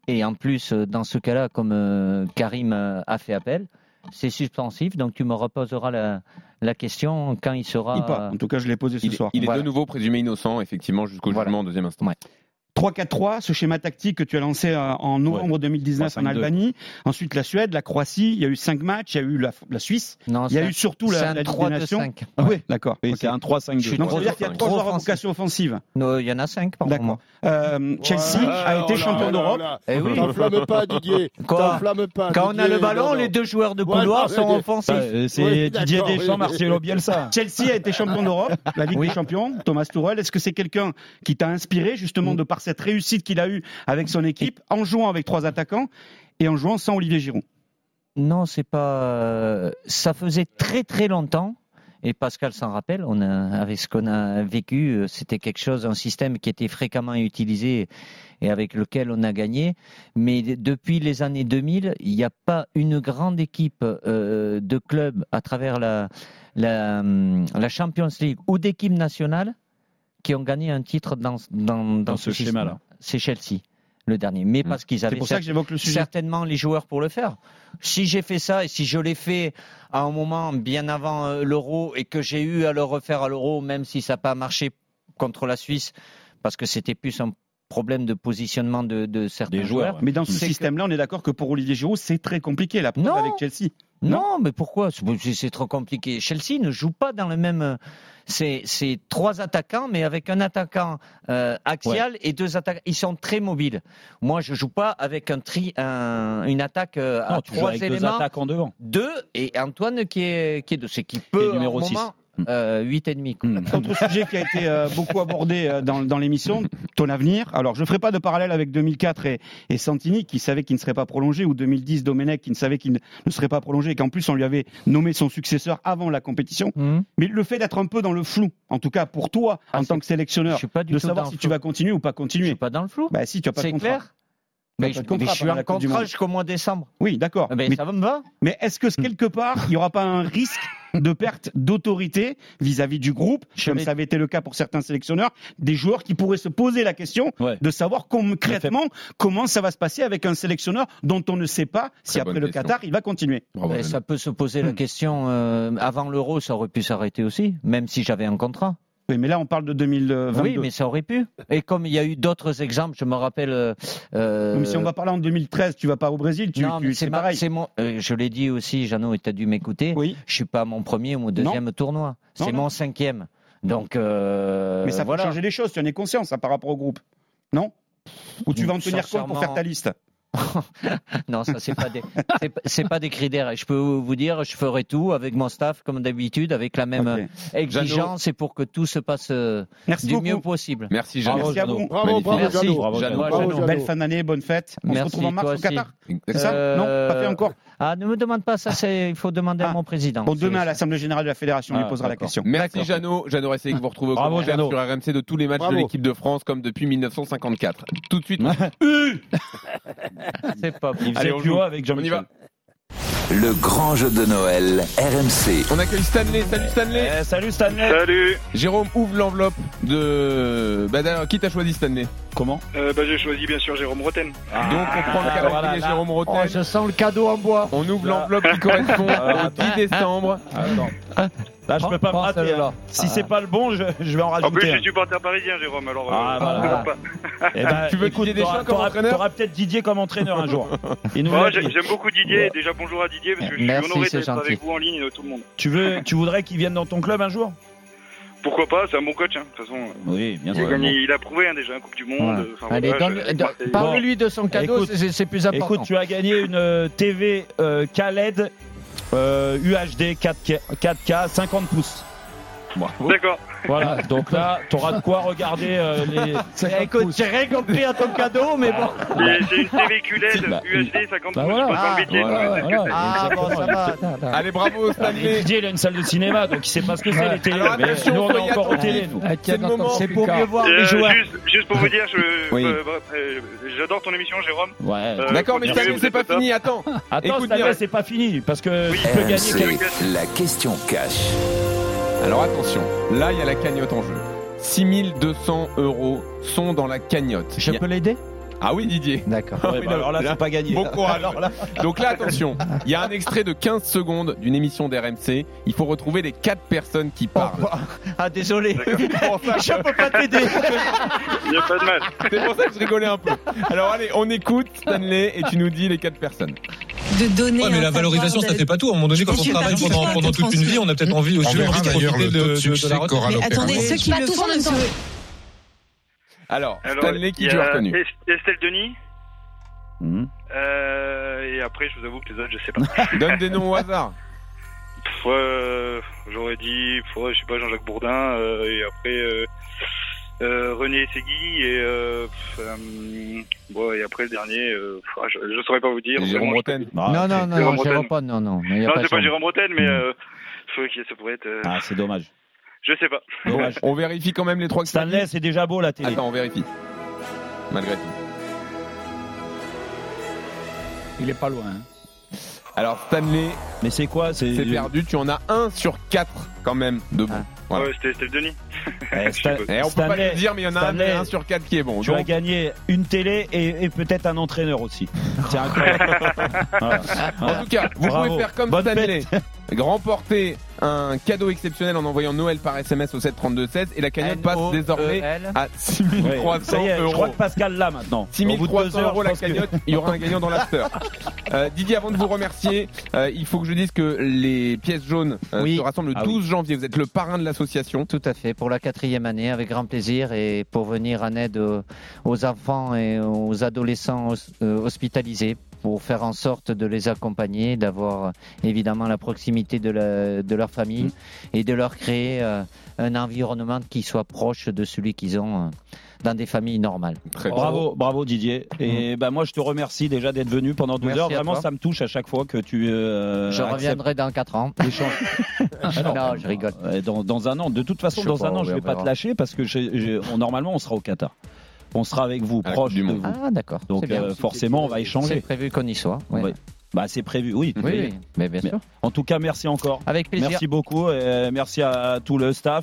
Et en plus, dans ce cas-là, comme Karim a fait appel, c'est suspensif, donc tu me reposeras la, la question quand il sera. En tout cas, je l'ai posé ce il, soir. Il est de nouveau présumé innocent, effectivement, jusqu'au jugement en deuxième instant. 3-4-3, ce schéma tactique que tu as lancé euh, en novembre 2019 en Albanie. Ensuite, la Suède, la Croatie. Il y a eu cinq matchs. Il y a eu la, Suisse. Non, il y a eu surtout la, la Ligue des Nations. Ah oui, d'accord. c'est un 3-5-2. Donc, ça veut dire qu'il y a trois joueurs à vocation offensive. Non, il y en a cinq, D'accord. Euh, Chelsea a été champion d'Europe. Eh oui. T'enflamme pas, Didier. (laughs) T'enflamme pas. Quand on a le ballon, les deux joueurs de couloir sont offensifs. C'est Didier Deschamps, Marcelo Bielsa. (laughs) Chelsea a été champion d'Europe, la Ligue des Champions. Thomas Tuchel, est-ce que c'est quelqu'un qui t'a inspiré justement de par cette réussite qu'il a eu avec son équipe en jouant avec trois attaquants et en jouant sans Olivier Giroud. Non, c'est pas. Euh, ça faisait très très longtemps. Et Pascal s'en rappelle, avec ce qu'on a vécu, euh, c'était quelque chose, un système qui était fréquemment utilisé et avec lequel on a gagné. Mais depuis les années 2000, il n'y a pas une grande équipe euh, de clubs à travers la, la, la Champions League ou d'équipes nationales qui ont gagné un titre dans, dans, dans, ce, ce schéma-là. C'est Chelsea le dernier, mais parce qu'ils avaient certainement les joueurs pour le faire. Si j'ai fait ça et si je l'ai fait à un moment bien avant euh, l'euro et que j'ai eu à le refaire à l'euro, même si ça n'a pas marché contre la Suisse, parce que c'était plus un problème de positionnement de, certains joueurs. Mais dans ce système-là, on est d'accord que pour Olivier Giroud, c'est très compliqué la preuve avec Chelsea. Non, mais pourquoi? C'est trop compliqué. Chelsea ne joue pas dans le même. C'est trois attaquants, mais avec un attaquant euh, axial et deux attaquants. Ils sont très mobiles. Moi, je joue pas avec un tri, une attaque euh, à trois éléments. Deux attaquants devant. Deux et Antoine qui est qui est de ce qui peut numéro 6. Euh, 8,5. Hmm. (laughs) Autre sujet qui a été euh, beaucoup abordé euh, dans, dans l'émission, ton avenir. Alors, je ne ferai pas de parallèle avec 2004 et, et Santini, qui savait qu'il ne serait pas prolongé, ou 2010, Domenech, qui ne savait qu'il ne serait pas prolongé, et qu'en plus, on lui avait nommé son successeur avant la compétition. Hmm. Mais le fait d'être un peu dans le flou, en tout cas pour toi, ah, en tant que sélectionneur, de savoir si tu vas continuer ou pas continuer. Je suis pas dans le flou. Bah, si, tu as pas de contrat. clair mais, je, mais je, suis en contrat jusqu'au mois de décembre. Oui, d'accord. Mais, ça me va. Mais est-ce que quelque part, il n'y aura pas un risque de perte d'autorité vis-à-vis du groupe, comme ça avait été le cas pour certains sélectionneurs, des joueurs qui pourraient se poser la question de savoir concrètement comment ça va se passer avec un sélectionneur dont on ne sait pas si après le Qatar il va continuer. ça peut se poser la hmm. question euh, avant l'euro, ça aurait pu s'arrêter aussi, même si j'avais un contrat. Oui, mais là, on parle de 2022. Oui, mais ça aurait pu. Et comme il y a eu d'autres exemples, je me rappelle. Euh, euh si on va parler en 2013, tu vas pas au Brésil, tu, non, c'est pareil. Mon, euh, je l'ai dit aussi, Jeannot, et tu as dû m'écouter. Oui. Je suis pas mon premier ou mon deuxième tournoi. C'est mon cinquième. Donc. Euh, mais ça peut changer les choses, tu en es conscient, ça, par rapport au groupe. Non? Ou tu vas en tenir compte pour faire ta liste? (laughs) non, ça c'est pas des c'est pas des critères. Je peux vous dire, je ferai tout avec mon staff comme d'habitude, avec la même exigence et pour que tout se passe euh, du mieux possible. Merci Jeannot. Merci à vous. Bravo, bravo, Merci. Bravo, Belle fin d'année, bonne fête. On se retrouve en mars au Qatar. C'est ça? Non, pas fait encore. Ah, ne me demande pas ça, il faut demander à ah. mon président. Bon, demain à l'Assemblée Générale de la Fédération, on lui ah, posera la question. Merci Jeannot. Jeannot Ressé, que vous retrouvez au Bravo, sur RMC de tous les matchs de l'équipe de France comme depuis 1954. Tout de suite. (laughs) C'est pas Allez, on joue avec Jean-Michel. Le grand jeu de Noël, RMC. On accueille Stanley. Salut Stanley. Eh, salut Stanley. Salut. Jérôme ouvre l'enveloppe de. Bah d'ailleurs, qui t'a choisi Stanley? Comment? Euh, bah, J'ai choisi bien sûr Jérôme Roten. Ah, Donc on prend le cadeau voilà, Jérôme Roten. Oh, je sens le cadeau en bois. On ouvre l'enveloppe qui correspond (laughs) au 10 décembre. Attends. (laughs) Là, je peux pas me rater. Là. Si c'est pas le bon, je, je, vais en rajouter. En plus, je suis supporter parisien, Jérôme. Alors, ah, euh, voilà. pas. (laughs) Eh ben, tu veux écoute, Didier Deschamps comme entraîneur T'auras peut-être Didier comme entraîneur un jour. (laughs) Ouais, J'aime beaucoup Didier. Déjà, bonjour à Didier parce que je suis honoré d'être avec vous en ligne, tout le monde. Tu veux, tu voudrais qu'il vienne dans ton club un jour? Pourquoi pas, c'est un bon coach, hein, de toute façon. Oui, bien sûr. Il a, gagné, il a prouvé hein, déjà un Coupe du Monde. Allez, parle-lui de son cadeau, c'est plus important. Écoute, tu as gagné une euh, TV euh, euh, UHD 4K, 4K 50 pouces. D'accord. Voilà, donc là, tu auras de quoi regarder euh, les. (laughs) Écoute, j'ai rien compris à ton cadeau, mais bon. C'est une TV QLED UHD 50 bah voilà. ah, voilà, voilà, ah, bon, ça va. Allez, bravo, Stanley. Didier, il a une salle de cinéma, donc il sait pas ce que c'est les télés. Mais nous, on est encore aux télé, nous. C'est le moment. C'est pour mieux voir les joueurs. Juste pour vous dire, j'adore ton émission, Jérôme. Ouais. D'accord, mais Stanley, c'est pas fini. Attends. Attends, Stanley, c'est pas fini, parce que tu peux gagner. La question cash. Alors attention, là il y a la cagnotte en jeu. 6200 euros sont dans la cagnotte. Je peux l'aider? Ah oui, Didier. D'accord. (laughs) Ouais, bah alors là, c'est pas gagné. Bon courage. (laughs) Donc là, attention, il y a un extrait de 15 secondes d'une émission d'RMC. Il faut retrouver les quatre personnes qui parlent. Ah, désolé. (laughs) Je peux pas t'aider. Il n'y a pas de mal. C'est pour ça que je rigolais un peu. Alors allez, on écoute Stanley et tu nous dis les quatre personnes. De donner. Ouais, mais la valorisation, ça fait pas tout. À un moment donné, quand on travaille pendant, toute une vie, on a peut-être envie aussi de profiter de, de de, de succès la retraite. attendez, ceux qui Pas le tous font en ne même temps. se... Alors, Alors, Stanley, qui tu as a reconnu Est- Estelle Denis. Mhm. Euh, et après, je vous avoue que les autres, je sais pas. (laughs) Donne des noms au hasard. Euh, J'aurais dit, je sais pas, Jean-Jacques Bourdin. euh, et après, euh, euh, René Segui. Et, euh, pff, euh, bon, et après, le dernier, euh, pff, ah, je, je saurais pas vous dire. Jérôme. Ah, non, non, non, Jérôme pas, non, non. mais y a Non, pas c'est pas. Jérôme Bretagne, mais euh, pff, ok, ça pourrait être. euh, Ah, c'est dommage. Je sais pas. Dommage. (laughs) On vérifie quand même les trois Stanley, c'est déjà beau la télé. Attends, on vérifie. Malgré tout. Il est pas loin. hein. Alors Stanley, Mais c'est quoi C'est perdu. Tu en as un sur quatre quand même de bon. Voilà. Ouais, c'était Denis. Eh, (laughs) Et on peut pas Stanley, le dire, mais il y en a un, Stanley, un sur quatre qui est bon. Tu as Donc, gagné une télé et, et peut-être un entraîneur aussi. C'est incroyable. (laughs) Voilà. En tout cas, vous Bravo. pouvez faire comme Bonne Stanley, fête. remporter un cadeau exceptionnel en envoyant Noël par SMS au 732-16 et la cagnotte passe N-O-E-L. désormais à Ouais, 6300 ça y est, je euros. crois que Pascal l'a maintenant. Au bout de 6300 deux heures, euros la cagnotte, il y aura un gagnant dans l'after. (laughs) Euh, Didier, avant de vous remercier, euh, il faut que je dise que les pièces jaunes euh, Oui. se rassemblent le Ah 12 janvier. Vous êtes le parrain de l'association. Tout à fait, pour la quatrième année, avec grand plaisir et pour venir en aide aux, aux enfants et aux adolescents hos- euh, hospitalisés, pour faire en sorte de les accompagner, d'avoir évidemment la proximité de, la- de leur famille et de leur créer euh, un environnement qui soit proche de celui qu'ils ont euh, dans des familles normales. Très bien. Bravo, bravo Didier. Et bah moi je te remercie déjà d'être venu pendant 12 Merci heures. Vraiment toi. ça me touche à chaque fois que tu. euh, Je reviendrai dans 4 ans. l'échange. (laughs) non, je rigole. Euh, Dans, dans un an. De toute façon, Je dans un pas, an, je vais pas verra. te lâcher parce que on- normalement on sera au Qatar. On sera avec vous, proche du de Monde. vous. Ah, d'accord. Donc c'est bien. euh, forcément on va C'est échanger. prévu qu'on y soit. ouais. Ouais. Bah c'est prévu, oui. Oui, oui, mais bien sûr. En tout cas, merci encore. Avec plaisir. Merci beaucoup. et merci à tout le staff